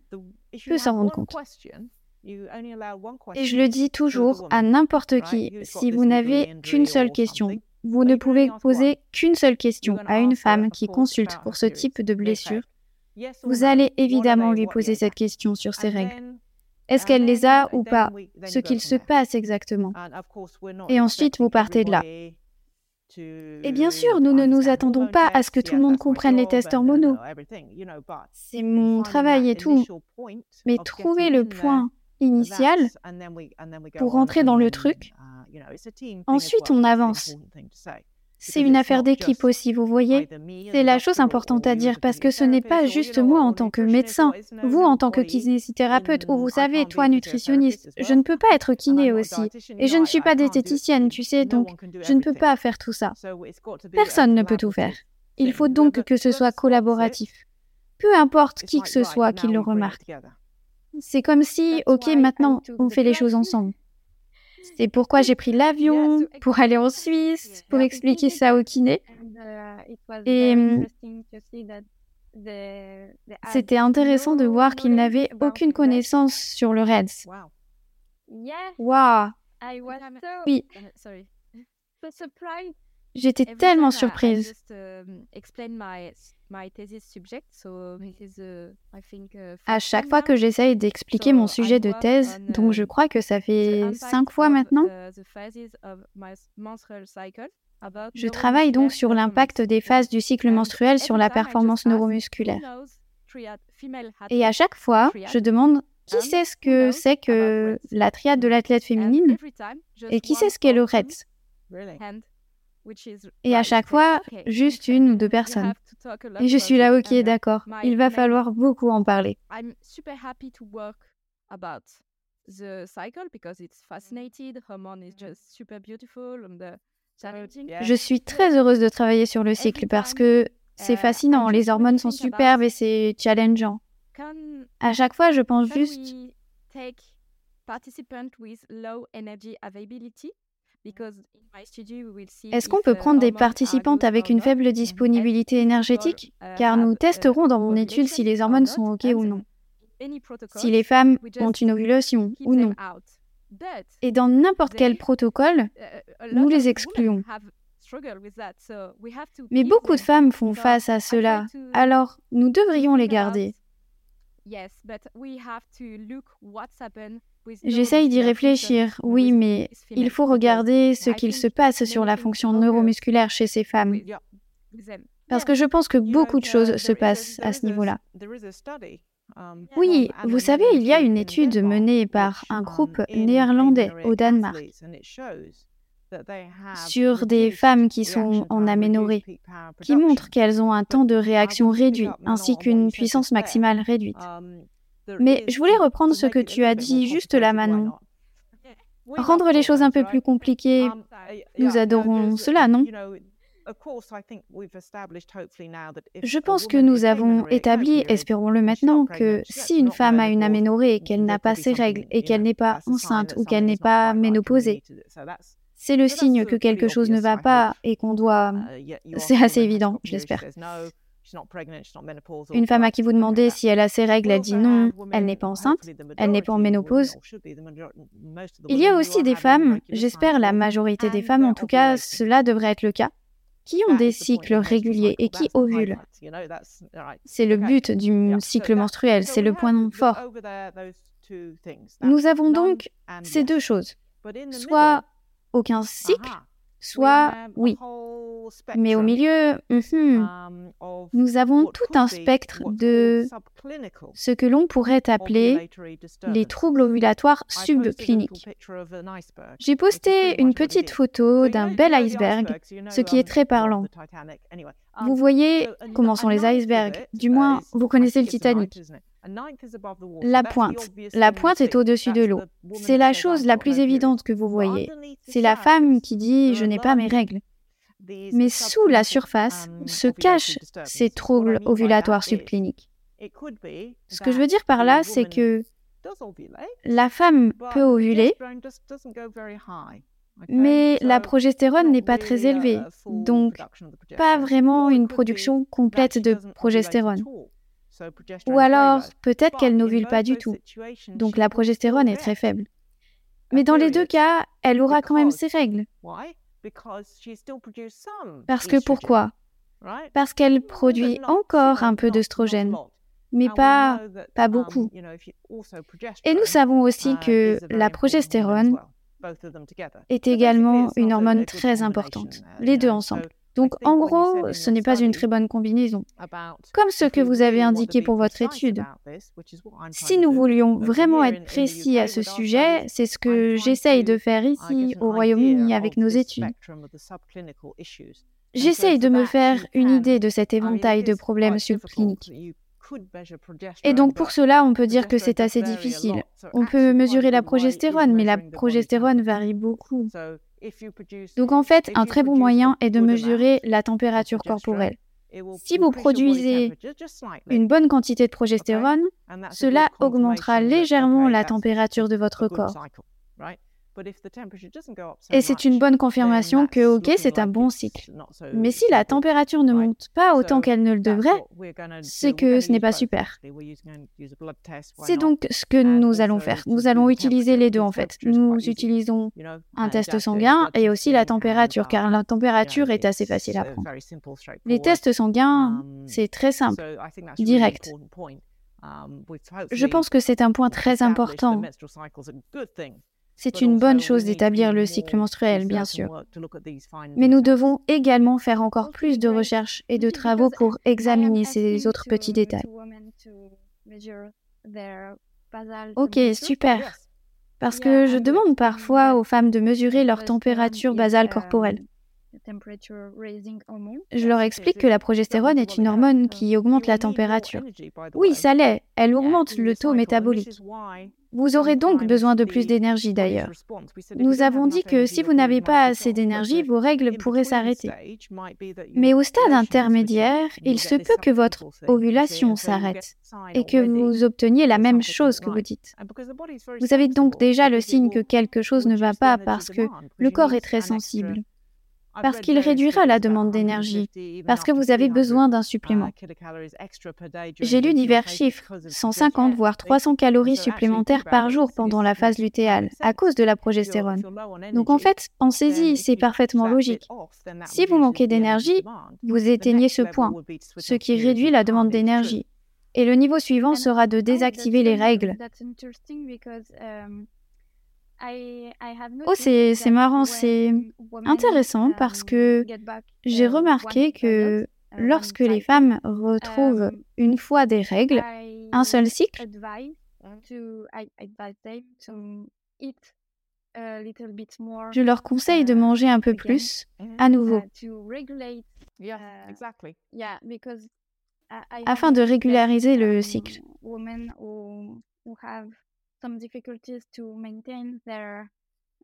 peut s'en rendre compte. Et je le dis toujours à n'importe qui, si vous n'avez qu'une seule question, vous ne pouvez poser qu'une seule question à une femme qui consulte pour ce type de blessure. Vous allez évidemment lui poser cette question sur ses règles. Est-ce qu'elle les a ou pas? Ce qu'il se passe exactement. Et ensuite, vous partez de là. Et bien sûr, nous ne nous attendons pas à ce que tout le monde comprenne les tests hormonaux. C'est mon travail et tout. Mais trouver le point initial pour rentrer dans le truc. Uh, Ensuite, on avance. C'est une affaire d'équipe aussi, vous voyez. C'est la chose importante à dire parce que ce n'est pas juste moi en tant que médecin, vous en tant que kinésithérapeute ou vous savez, toi nutritionniste. Je ne peux pas être kiné aussi. Et je ne suis pas diététicienne, tu sais, donc je ne peux pas faire tout ça. Personne ne peut tout faire. Il faut donc que ce soit collaboratif. Peu importe qui que ce soit qui le remarque. C'est comme si, ok, maintenant, on fait les choses ensemble. C'est pourquoi j'ai pris l'avion pour aller en Suisse, pour expliquer ça au kiné. Et hum, c'était intéressant de voir qu'il n'avait aucune connaissance sur le REDS. Waouh! Oui. J'étais tellement surprise. À chaque fois que j'essaye d'expliquer mon sujet de thèse, donc je crois que ça fait cinq fois maintenant, je travaille donc sur l'impact des phases du cycle menstruel sur la performance neuromusculaire. Et à chaque fois, je demande qui sait ce que c'est que la triade de l'athlète féminine et qui sait ce qu'est le REDS. Et à chaque fois, juste une ou deux personnes. Et je suis là, ok, d'accord, il va falloir beaucoup en parler. Je suis très heureuse de travailler sur le cycle parce que c'est uh, fascinant, les hormones sont superbes et c'est challengeant. À chaque fois, je pense juste est-ce qu'on peut prendre des participantes avec une faible disponibilité énergétique? uh, Car nous testerons dans mon étude si les hormones sont OK ou non. Si les femmes ont une ovulation ou non. Et dans n'importe quel protocole, uh, nous les excluons. Mais beaucoup de femmes font face à cela, alors nous devrions les garder. J'essaye d'y réfléchir, oui, mais il faut regarder ce qu'il se passe sur la fonction neuromusculaire chez ces femmes. Parce que je pense que beaucoup de choses se passent à ce niveau-là. Oui, vous savez, il y a une étude menée par un groupe néerlandais au Danemark. sur des femmes qui sont en aménorrhée, qui montrent qu'elles ont un temps de réaction réduit ainsi qu'une puissance maximale réduite. Mais je voulais reprendre ce que tu as dit juste là, Manon. Rendre les choses un peu plus compliquées, nous adorons cela, non? je pense que nous avons établi, espérons-le maintenant, que si une femme a une aménorrhée qu'elle n'a pas ses règles et qu'elle n'est pas enceinte ou qu'elle n'est pas ménopausée, c'est le signe que quelque chose ne va pas et qu'on doit... C'est assez évident, je l'espère. Une femme à qui vous demandez si elle a ses règles, elle dit non, elle n'est pas enceinte, elle n'est pas en ménopause. Il y a aussi des femmes, j'espère la majorité des femmes en tout cas, cela devrait être le cas, qui ont des cycles réguliers et qui ovulent. C'est le but du cycle menstruel, c'est le point fort. Nous avons donc ces deux choses. Soit aucun cycle, soit oui. Mais au milieu, mhm, um, nous avons tout un spectre de ce que l'on pourrait appeler les troubles ovulatoires subcliniques. J'ai posté une petite photo d'un bel iceberg, ce qui est très parlant. Vous um, voyez comment sont les icebergs, du moins vous connaissez le Titanic. La pointe. La pointe est au-dessus de l'eau. C'est la chose la plus évidente que vous voyez. C'est la femme qui dit je n'ai pas mes règles. Mais sous la surface se cachent ces troubles ovulatoires subcliniques. Ce que je veux dire par là, c'est que la femme peut ovuler, mais la progestérone n'est pas très élevée, donc pas vraiment une production complète de progestérone. Ou alors, peut-être qu'elle n'ovule pas du tout. Donc la progestérone est très faible. Mais dans les deux cas, elle aura quand même ses règles. Parce que pourquoi? Parce qu'elle produit encore un peu d'œstrogène, mais pas, pas beaucoup. Et nous savons aussi que la progestérone est également une hormone très importante, les deux ensemble. Donc en gros, ce n'est pas une très bonne combinaison. Comme ce que vous avez indiqué pour votre étude. Si nous voulions vraiment être précis à ce sujet, c'est ce que j'essaye de faire ici au Royaume-Uni avec nos études. J'essaye de me faire une idée de cet éventail de problèmes subcliniques. Et donc pour cela, on peut dire que c'est assez difficile. On peut mesurer la progestérone, mais la progestérone varie beaucoup. Donc en fait, un très bon moyen est de mesurer la température corporelle. Si vous produisez une bonne quantité de progestérone, cela augmentera légèrement la température de votre corps. Et c'est une bonne confirmation que, ok, c'est un bon cycle. Mais si la température ne monte pas autant qu'elle ne le devrait, c'est que ce n'est pas super. C'est donc ce que nous allons faire. Nous allons utiliser les deux en fait. Nous utilisons un test sanguin et aussi la température, car la température est assez facile à prendre. Les tests sanguins, um, c'est très simple, direct. Um, Je pense que c'est un point très important. C'est une bonne chose d'établir le cycle menstruel, bien sûr. Mais nous devons également faire encore plus de recherches et de travaux pour examiner ces autres petits détails. Ok, super. Parce que je demande parfois aux femmes de mesurer leur température basale corporelle. Je leur explique que la progestérone est une hormone qui augmente la température. Oui, ça l'est, elle augmente le taux métabolique. Vous aurez donc besoin de plus d'énergie d'ailleurs. Nous avons dit que si vous n'avez pas assez d'énergie, vos règles pourraient s'arrêter. Mais au stade intermédiaire, il se peut que votre ovulation s'arrête et que vous obteniez la même chose que vous dites. Vous avez donc déjà le signe que quelque chose ne va pas parce que le corps est très sensible parce qu'il réduira la demande d'énergie, parce que vous avez besoin d'un supplément. J'ai lu divers chiffres, 150 voire 300 calories supplémentaires par jour pendant la phase lutéale, à cause de la progestérone. Donc en fait, pensez-y, c'est parfaitement logique. Si vous manquez d'énergie, vous éteignez ce point, ce qui réduit la demande d'énergie. Et le niveau suivant sera de désactiver les règles. Oh, c'est marrant, c'est intéressant parce um, que j'ai remarqué que uh, lorsque les femmes retrouvent um, une fois des règles, un seul cycle, je leur conseille de manger un peu plus à nouveau. afin de régulariser le cycle. Some difficulties to maintain their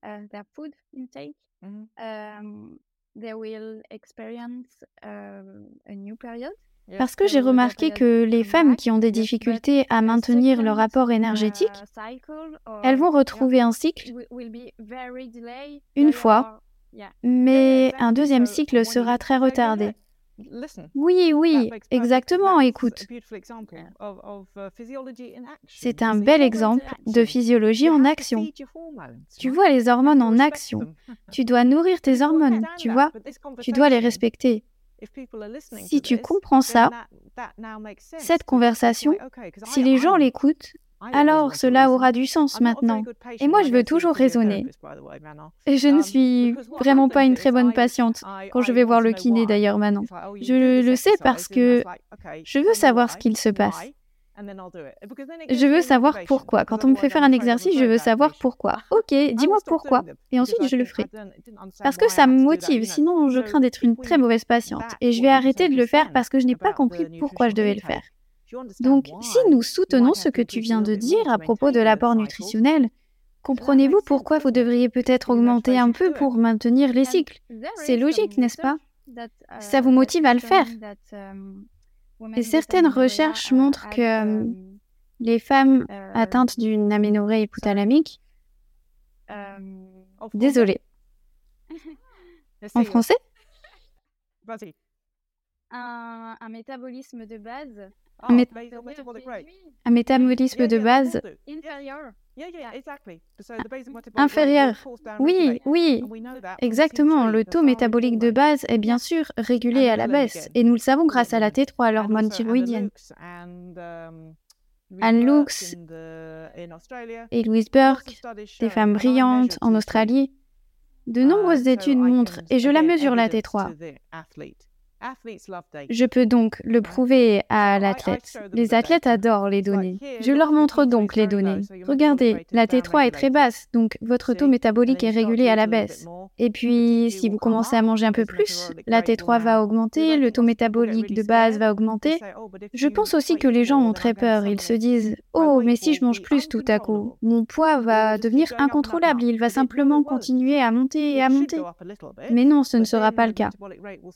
uh, their food intake. Mm-hmm. Um, they will experience uh, a new period. Parce que j'ai remarqué que les femmes qui ont des difficultés à maintenir leur rapport énergétique, elles vont retrouver un cycle une fois, mais un deuxième cycle sera très retardé. Oui, oui, exactement, écoute. Uh, C'est un bel exemple de physiologie en action. Tu vois les hormones en action. Tu dois nourrir tes hormones, tu vois? Tu dois les respecter. Si tu comprends ça, cette conversation, si les gens l'écoutent, alors cela aura du sens maintenant. Et moi, je veux toujours raisonner. Et je ne um, suis vraiment pas une très bonne patiente quand je vais voir le kiné d'ailleurs maintenant. Je le sais parce que je veux savoir ce qu'il se passe. Je veux savoir pourquoi. Quand on me fait faire un exercice, je veux savoir pourquoi. Ok, dis-moi pourquoi. Et ensuite, je le ferai. Parce que ça me motive. Sinon, je crains d'être une très mauvaise patiente. Et je vais arrêter de le faire parce que je n'ai pas compris pourquoi je devais le faire. Donc, si nous soutenons ce que tu viens de dire à propos de l'apport nutritionnel, comprenez-vous pourquoi vous devriez peut-être augmenter un peu pour maintenir les cycles? C'est logique, n'est-ce pas? Ça vous motive à le faire. Et certaines recherches montrent que les femmes atteintes d'une aménorrhée hypothalamique... Désolée. En français? Un métabolisme de base un, métabolisme de base. inférieur. Oui, oui, exactement. Le taux métabolique de base est bien sûr régulé à la baisse, et nous le savons grâce à la T3, l'hormone thyroïdienne. Anne Lux et Louise Burke, des femmes brillantes en Australie. De nombreuses études montrent, et je la mesure la T3, je peux donc le prouver à l'athlète. Les athlètes adorent les données. Je leur montre donc les données. Regardez, la T3 est très basse, donc votre taux métabolique est régulé à la baisse. Et puis, si vous commencez à manger un peu plus, la T3 va augmenter, le taux métabolique de base va augmenter. Je pense aussi que les gens ont très peur. Ils se disent Oh, mais si je mange plus tout à coup, mon poids va devenir incontrôlable. Il va simplement continuer à monter et à monter. Mais non, ce ne sera pas le cas.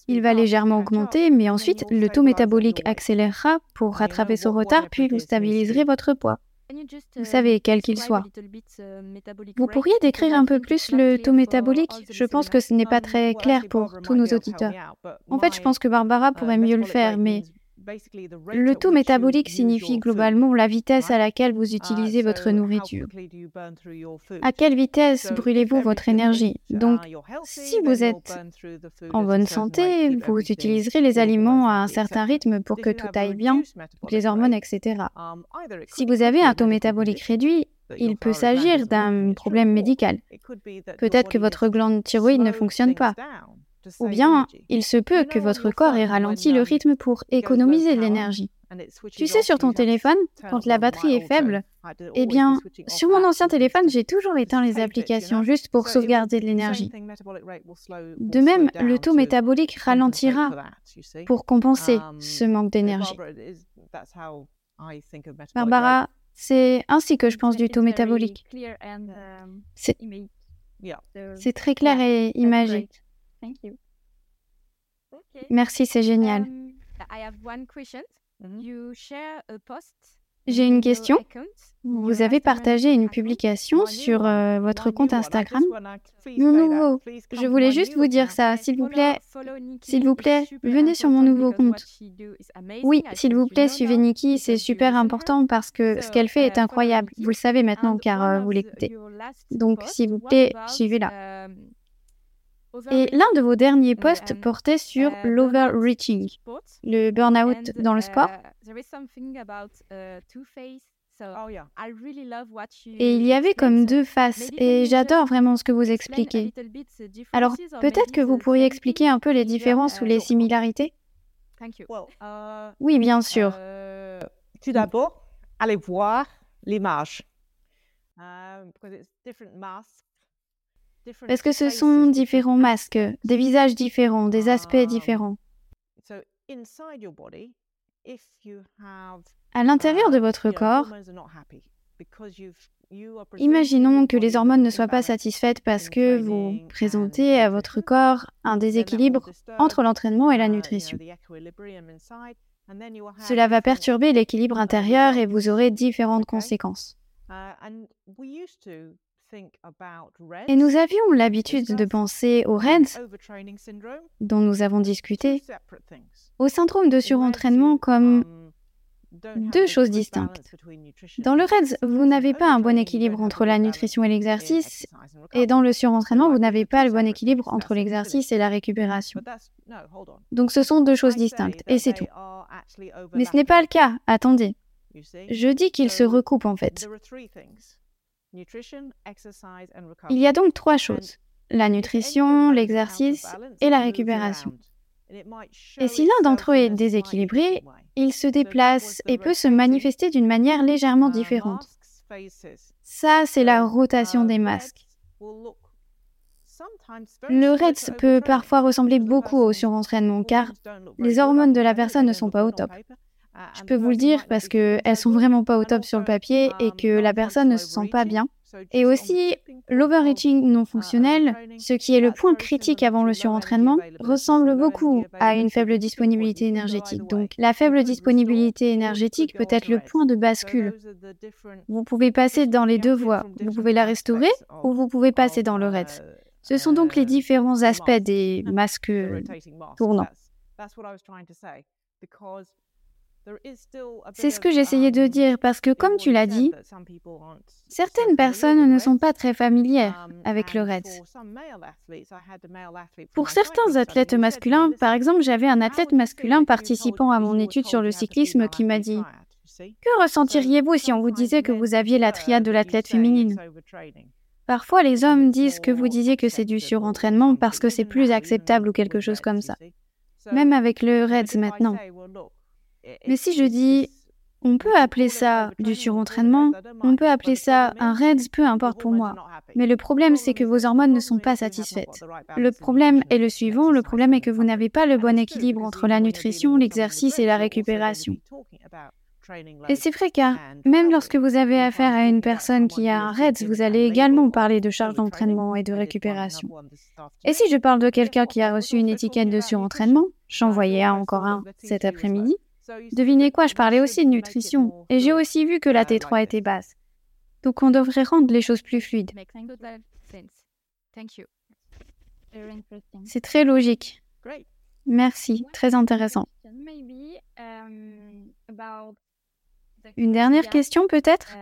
Il va légèrement augmenter, mais ensuite le taux métabolique accélérera pour rattraper son retard, puis vous stabiliserez votre poids. Vous savez, quel qu'il soit. Vous pourriez décrire un peu plus le taux métabolique. Je pense que ce n'est pas très clair pour tous nos auditeurs. En fait, je pense que Barbara pourrait mieux le faire, mais le taux métabolique signifie globalement la vitesse à laquelle vous uh, utilisez votre nourriture. À quelle vitesse brûlez-vous votre énergie? Donc, si vous êtes en bonne santé, vous utiliserez les aliments à un certain rythme pour que tout aille bien, les hormones, etc. Um, si vous avez un taux métabolique réduit, il peut s'agir d'un problème médical. Peut-être que votre glande thyroïde ne fonctionne pas. Ou bien, il se peut que votre corps ait ralenti le rythme pour économiser de l'énergie. Tu sais, sur ton téléphone, quand la batterie est faible, eh bien, sur mon ancien téléphone, j'ai toujours éteint les applications juste pour sauvegarder de l'énergie. De même, le taux métabolique ralentira pour compenser ce manque d'énergie. Barbara, c'est ainsi que je pense du taux métabolique. C'est très clair et imagé. Merci, c'est génial. J'ai une question. Vous avez partagé une publication sur euh, votre compte Instagram? Mon nouveau. Je voulais juste vous dire ça. S'il vous plaît, s'il vous plaît, venez sur mon nouveau compte. Oui, s'il vous plaît, suivez Nikki. C'est super important parce que ce qu'elle fait est incroyable. Vous le savez maintenant car euh, vous l'écoutez. Donc, s'il vous plaît, suivez-la. Et l'un de vos derniers posts portait sur uh, l'overreaching, le burn-out dans le sport. Uh, Et il y avait comme deux faces, et j'adore vraiment ce que vous expliquez. Alors, peut-être que vous pourriez expliquer un peu les différences ou les similarités? Oui, bien sûr. tout d'abord, allez voir l'image. Parce que ce sont différents masques, des visages différents, des aspects différents? À l'intérieur de votre corps, imaginons que les hormones ne soient pas satisfaites parce que vous présentez à votre corps un déséquilibre entre l'entraînement et la nutrition. Cela va perturber l'équilibre intérieur et vous aurez différentes conséquences. Et nous avions l'habitude de penser au REDS, dont nous avons discuté, au syndrome de surentraînement comme deux choses distinctes. Dans le REDS, vous n'avez pas un bon équilibre entre la nutrition et l'exercice, et dans le surentraînement, vous n'avez pas le bon équilibre entre l'exercice et la récupération. Donc ce sont deux choses distinctes, et c'est tout. Mais ce n'est pas le cas, attendez. Je dis qu'ils se recoupent en fait. Il y a donc trois choses, la nutrition, l'exercice et la récupération. Et si l'un d'entre eux est déséquilibré, il se déplace et peut se manifester d'une manière légèrement différente. Ça, c'est la rotation des masques. Le REDS peut parfois ressembler beaucoup au surentraînement car les hormones de la personne ne sont pas au top. Je peux vous le dire parce qu'elles sont vraiment pas au top sur le papier et que la personne ne se sent pas bien. Et aussi, l'overeating non fonctionnel, ce qui est le point critique avant le surentraînement, ressemble beaucoup à une faible disponibilité énergétique. Donc, la faible disponibilité énergétique peut être le point de bascule. Vous pouvez passer dans les deux voies. Vous pouvez la restaurer ou vous pouvez passer dans le REDS. Ce sont donc les différents aspects des masques tournants. C'est ce que j'essayais de dire parce que, comme tu l'as dit, certaines personnes ne sont pas très familières avec le REDS. Pour certains athlètes masculins, par exemple, j'avais un athlète masculin participant à mon étude sur le cyclisme qui m'a dit Que ressentiriez-vous si on vous disait que vous aviez la triade de l'athlète féminine? Parfois, les hommes disent que vous disiez que c'est du surentraînement parce que c'est plus acceptable ou quelque chose comme ça. Même avec le REDS maintenant. Mais si je dis, on peut appeler ça du surentraînement, on peut appeler ça un REDS, peu importe pour moi. Mais le problème, c'est que vos hormones ne sont pas satisfaites. Le problème est le suivant, le problème est que vous n'avez pas le bon équilibre entre la nutrition, l'exercice et la récupération. Et c'est vrai car même lorsque vous avez affaire à une personne qui a un REDS, vous allez également parler de charge d'entraînement et de récupération. Et si je parle de quelqu'un qui a reçu une étiquette de surentraînement, j'en voyais un encore un cet après-midi, Devinez quoi, je parlais aussi de nutrition. Et j'ai aussi vu que la T3 était basse. Donc on devrait rendre les choses plus fluides. C'est très logique. Merci, très intéressant. Une dernière question peut-être?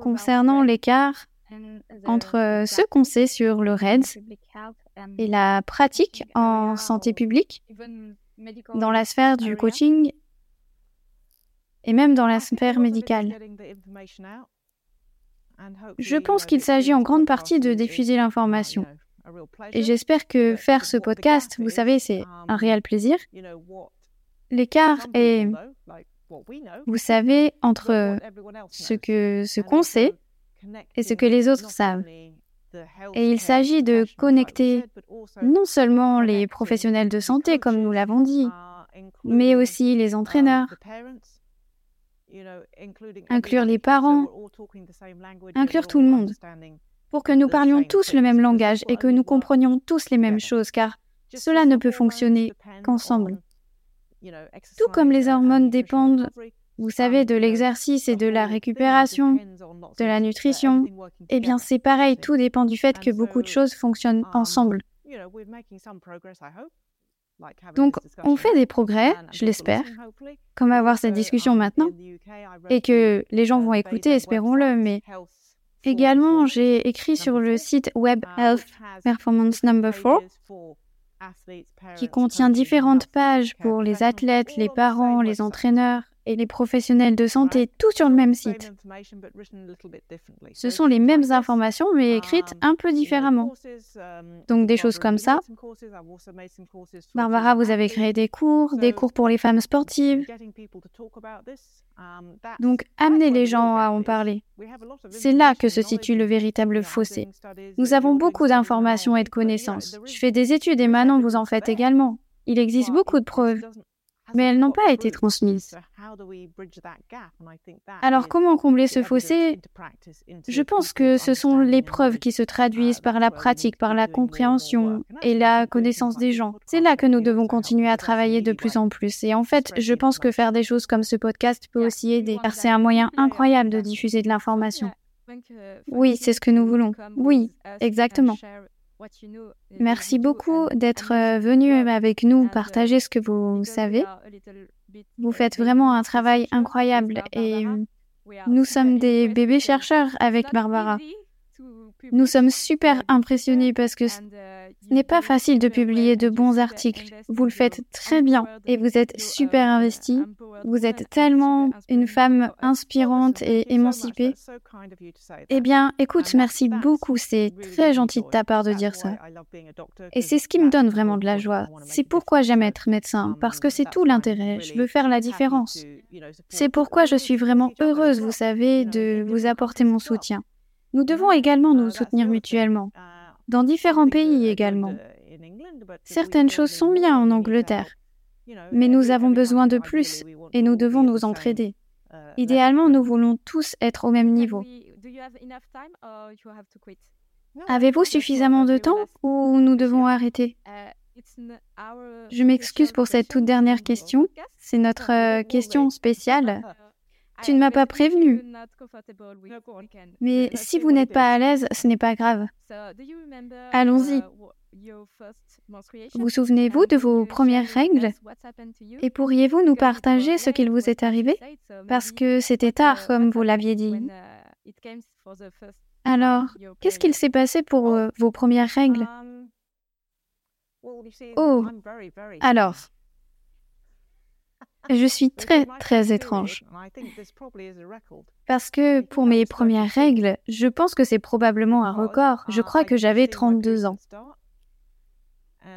Concernant l'écart entre ce qu'on sait sur le REDS et la pratique en santé publique? Dans la sphère du coaching et même dans la sphère médicale. Je pense qu'il s'agit en grande partie de diffuser l'information. Et j'espère que faire ce podcast, vous savez, c'est un réel plaisir. L'écart est, vous savez, entre ce que ce qu'on sait et ce que les autres savent. Et il s'agit de connecter non seulement les professionnels de santé, comme nous l'avons dit, mais aussi les entraîneurs, inclure les parents, inclure tout le monde, pour que nous parlions tous le même langage et que nous comprenions tous les mêmes choses, car cela ne peut fonctionner qu'ensemble. Tout comme les hormones dépendent vous savez, de l'exercice et de la récupération, de la nutrition, eh bien c'est pareil, tout dépend du fait que beaucoup de choses fonctionnent ensemble. Donc, on fait des progrès, je l'espère, comme avoir cette discussion maintenant, et que les gens vont écouter, espérons-le, mais également, j'ai écrit sur le site Web Health Performance Number 4 qui contient différentes pages pour les athlètes, les parents, les entraîneurs et les professionnels de santé tout sur le même site. Ce sont les mêmes informations mais écrites un peu différemment. Donc des choses comme ça. Barbara, vous avez créé des cours, des cours pour les femmes sportives. Donc amenez les gens à en parler. C'est là que se situe le véritable fossé. Nous avons beaucoup d'informations et de connaissances. Je fais des études et Manon vous en faites également. Il existe beaucoup de preuves mais elles n'ont pas été transmises. Alors comment combler ce fossé? Je pense que ce sont les preuves qui se traduisent par la pratique, par la compréhension et la connaissance des gens. C'est là que nous devons continuer à travailler de plus en plus. Et en fait, je pense que faire des choses comme ce podcast peut aussi aider, car c'est un moyen incroyable de diffuser de l'information. Oui, c'est ce que nous voulons. Oui, exactement. Merci beaucoup d'être euh, venu avec nous partager ce que vous savez. Vous faites vraiment un travail incroyable et nous sommes des bébés chercheurs avec Barbara. Nous sommes super impressionnés parce que ce n'est pas facile de publier de bons articles. Vous le faites très bien et vous êtes super investi. Vous êtes tellement une femme inspirante et émancipée. Eh bien, écoute, merci beaucoup. C'est très gentil de ta part de dire ça. Et c'est ce qui me donne vraiment de la joie. C'est pourquoi j'aime être médecin, parce que c'est tout l'intérêt. Je veux faire la différence. C'est pourquoi je suis vraiment heureuse, vous savez, de vous apporter mon soutien. Nous devons également nous soutenir mutuellement, dans différents pays également. Certaines choses sont bien en Angleterre, mais nous avons besoin de plus et nous devons nous entraider. Idéalement, nous voulons tous être au même niveau. Avez-vous suffisamment de temps ou nous devons arrêter? Je m'excuse pour cette toute dernière question. C'est notre question spéciale. Tu ne m'as pas prévenu. Mais si vous n'êtes pas à l'aise, ce n'est pas grave. Allons-y. Vous souvenez-vous de vos premières règles? Et pourriez-vous nous partager ce qu'il vous est arrivé? Parce que c'était tard, comme vous l'aviez dit. Alors, qu'est-ce qu'il s'est passé pour euh, vos premières règles? Oh, alors, je suis très, très étrange. Parce que pour mes premières règles, je pense que c'est probablement un record. Je crois que j'avais 32 ans.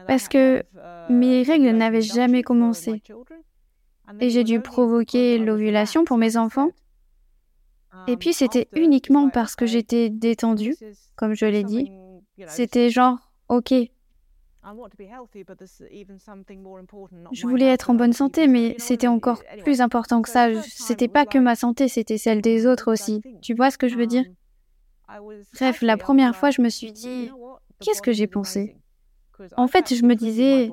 Parce que mes règles n'avaient jamais commencé. Et j'ai dû provoquer l'ovulation pour mes enfants. Et puis c'était uniquement parce que j'étais détendue, comme je l'ai dit. C'était genre, ok, je voulais être en bonne santé, mais c'était encore plus important que ça. C'était pas que ma santé, c'était celle des autres aussi. Tu vois ce que je veux dire? um, Bref, la première fois, je me suis dit, qu'est-ce que j'ai pensé? En fait, je me disais,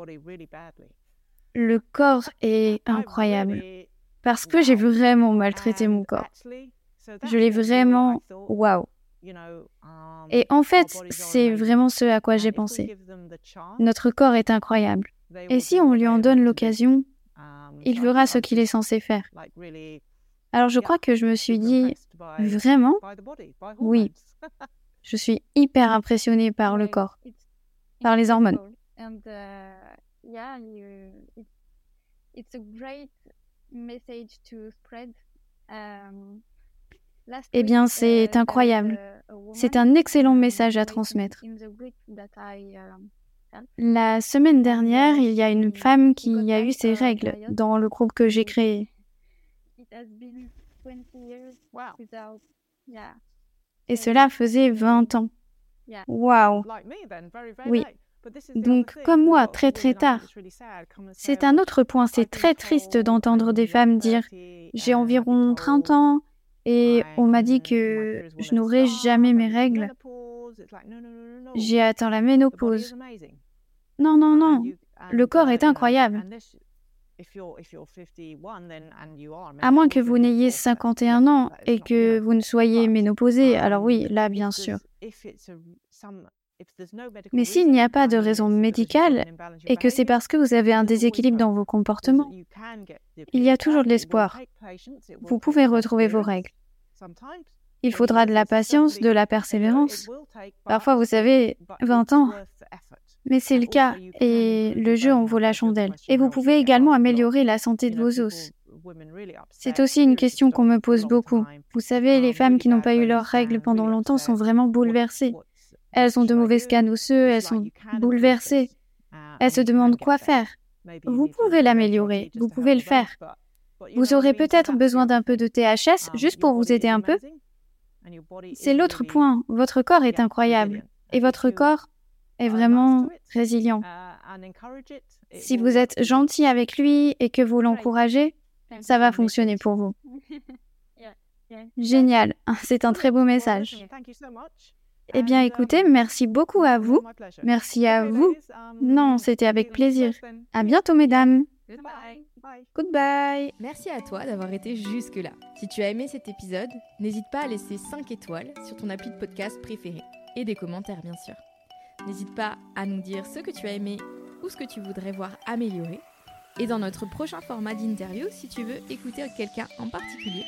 le corps est incroyable. Parce que j'ai vraiment maltraité mon corps. Je l'ai vraiment, waouh. Et en fait, c'est vraiment ce à quoi j'ai pensé. Notre corps est incroyable. Et si on lui en donne l'occasion, il verra ce qu'il est censé faire. Alors je crois que je me suis dit, vraiment Oui. Je suis hyper impressionnée par le corps, par les hormones. Eh bien, c'est incroyable. C'est un excellent message à transmettre. La semaine dernière, il y a une femme qui a eu ses règles dans le groupe que j'ai créé. Et cela faisait 20 ans. Waouh Oui. Donc, comme moi, très très tard. C'est un autre point, c'est très triste d'entendre des femmes dire ⁇ J'ai environ 30 ans, et on m'a dit que je n'aurais jamais mes règles. J'ai atteint la ménopause. Non, non, non. Le corps est incroyable. À moins que vous n'ayez 51 ans et que vous ne soyez ménopausé, alors oui, là, bien sûr. Mais s'il n'y a pas de raison médicale et que c'est parce que vous avez un déséquilibre dans vos comportements, il y a toujours de l'espoir. Vous pouvez retrouver vos règles. Il faudra de la patience, de la persévérance. Parfois, vous savez, 20 ans. Mais c'est le cas et le jeu en vaut la chandelle. Et vous pouvez également améliorer la santé de vos os. C'est aussi une question qu'on me pose beaucoup. Vous savez, les femmes qui n'ont pas eu leurs règles pendant longtemps sont vraiment bouleversées. Elles ont de mauvais scans osseux, elles sont bouleversées. Elles se demandent quoi faire. Vous pouvez l'améliorer, vous pouvez le faire. Vous aurez peut-être besoin d'un peu de THS juste pour vous aider un peu. C'est l'autre point. Votre corps est incroyable et votre corps est vraiment résilient. Si vous êtes gentil avec lui et que vous l'encouragez, ça va fonctionner pour vous. Génial, c'est un très beau message. Eh bien, écoutez, merci beaucoup à vous. Merci à vous. Non, c'était avec plaisir. À bientôt, mesdames. Goodbye. Merci à toi d'avoir été jusque-là. Si tu as aimé cet épisode, n'hésite pas à laisser 5 étoiles sur ton appli de podcast préféré et des commentaires, bien sûr. N'hésite pas à nous dire ce que tu as aimé ou ce que tu voudrais voir améliorer. Et dans notre prochain format d'interview, si tu veux écouter quelqu'un en particulier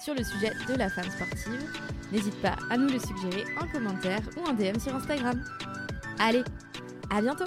sur le sujet de la femme sportive, n'hésite pas à nous le suggérer en commentaire ou en DM sur Instagram. Allez, à bientôt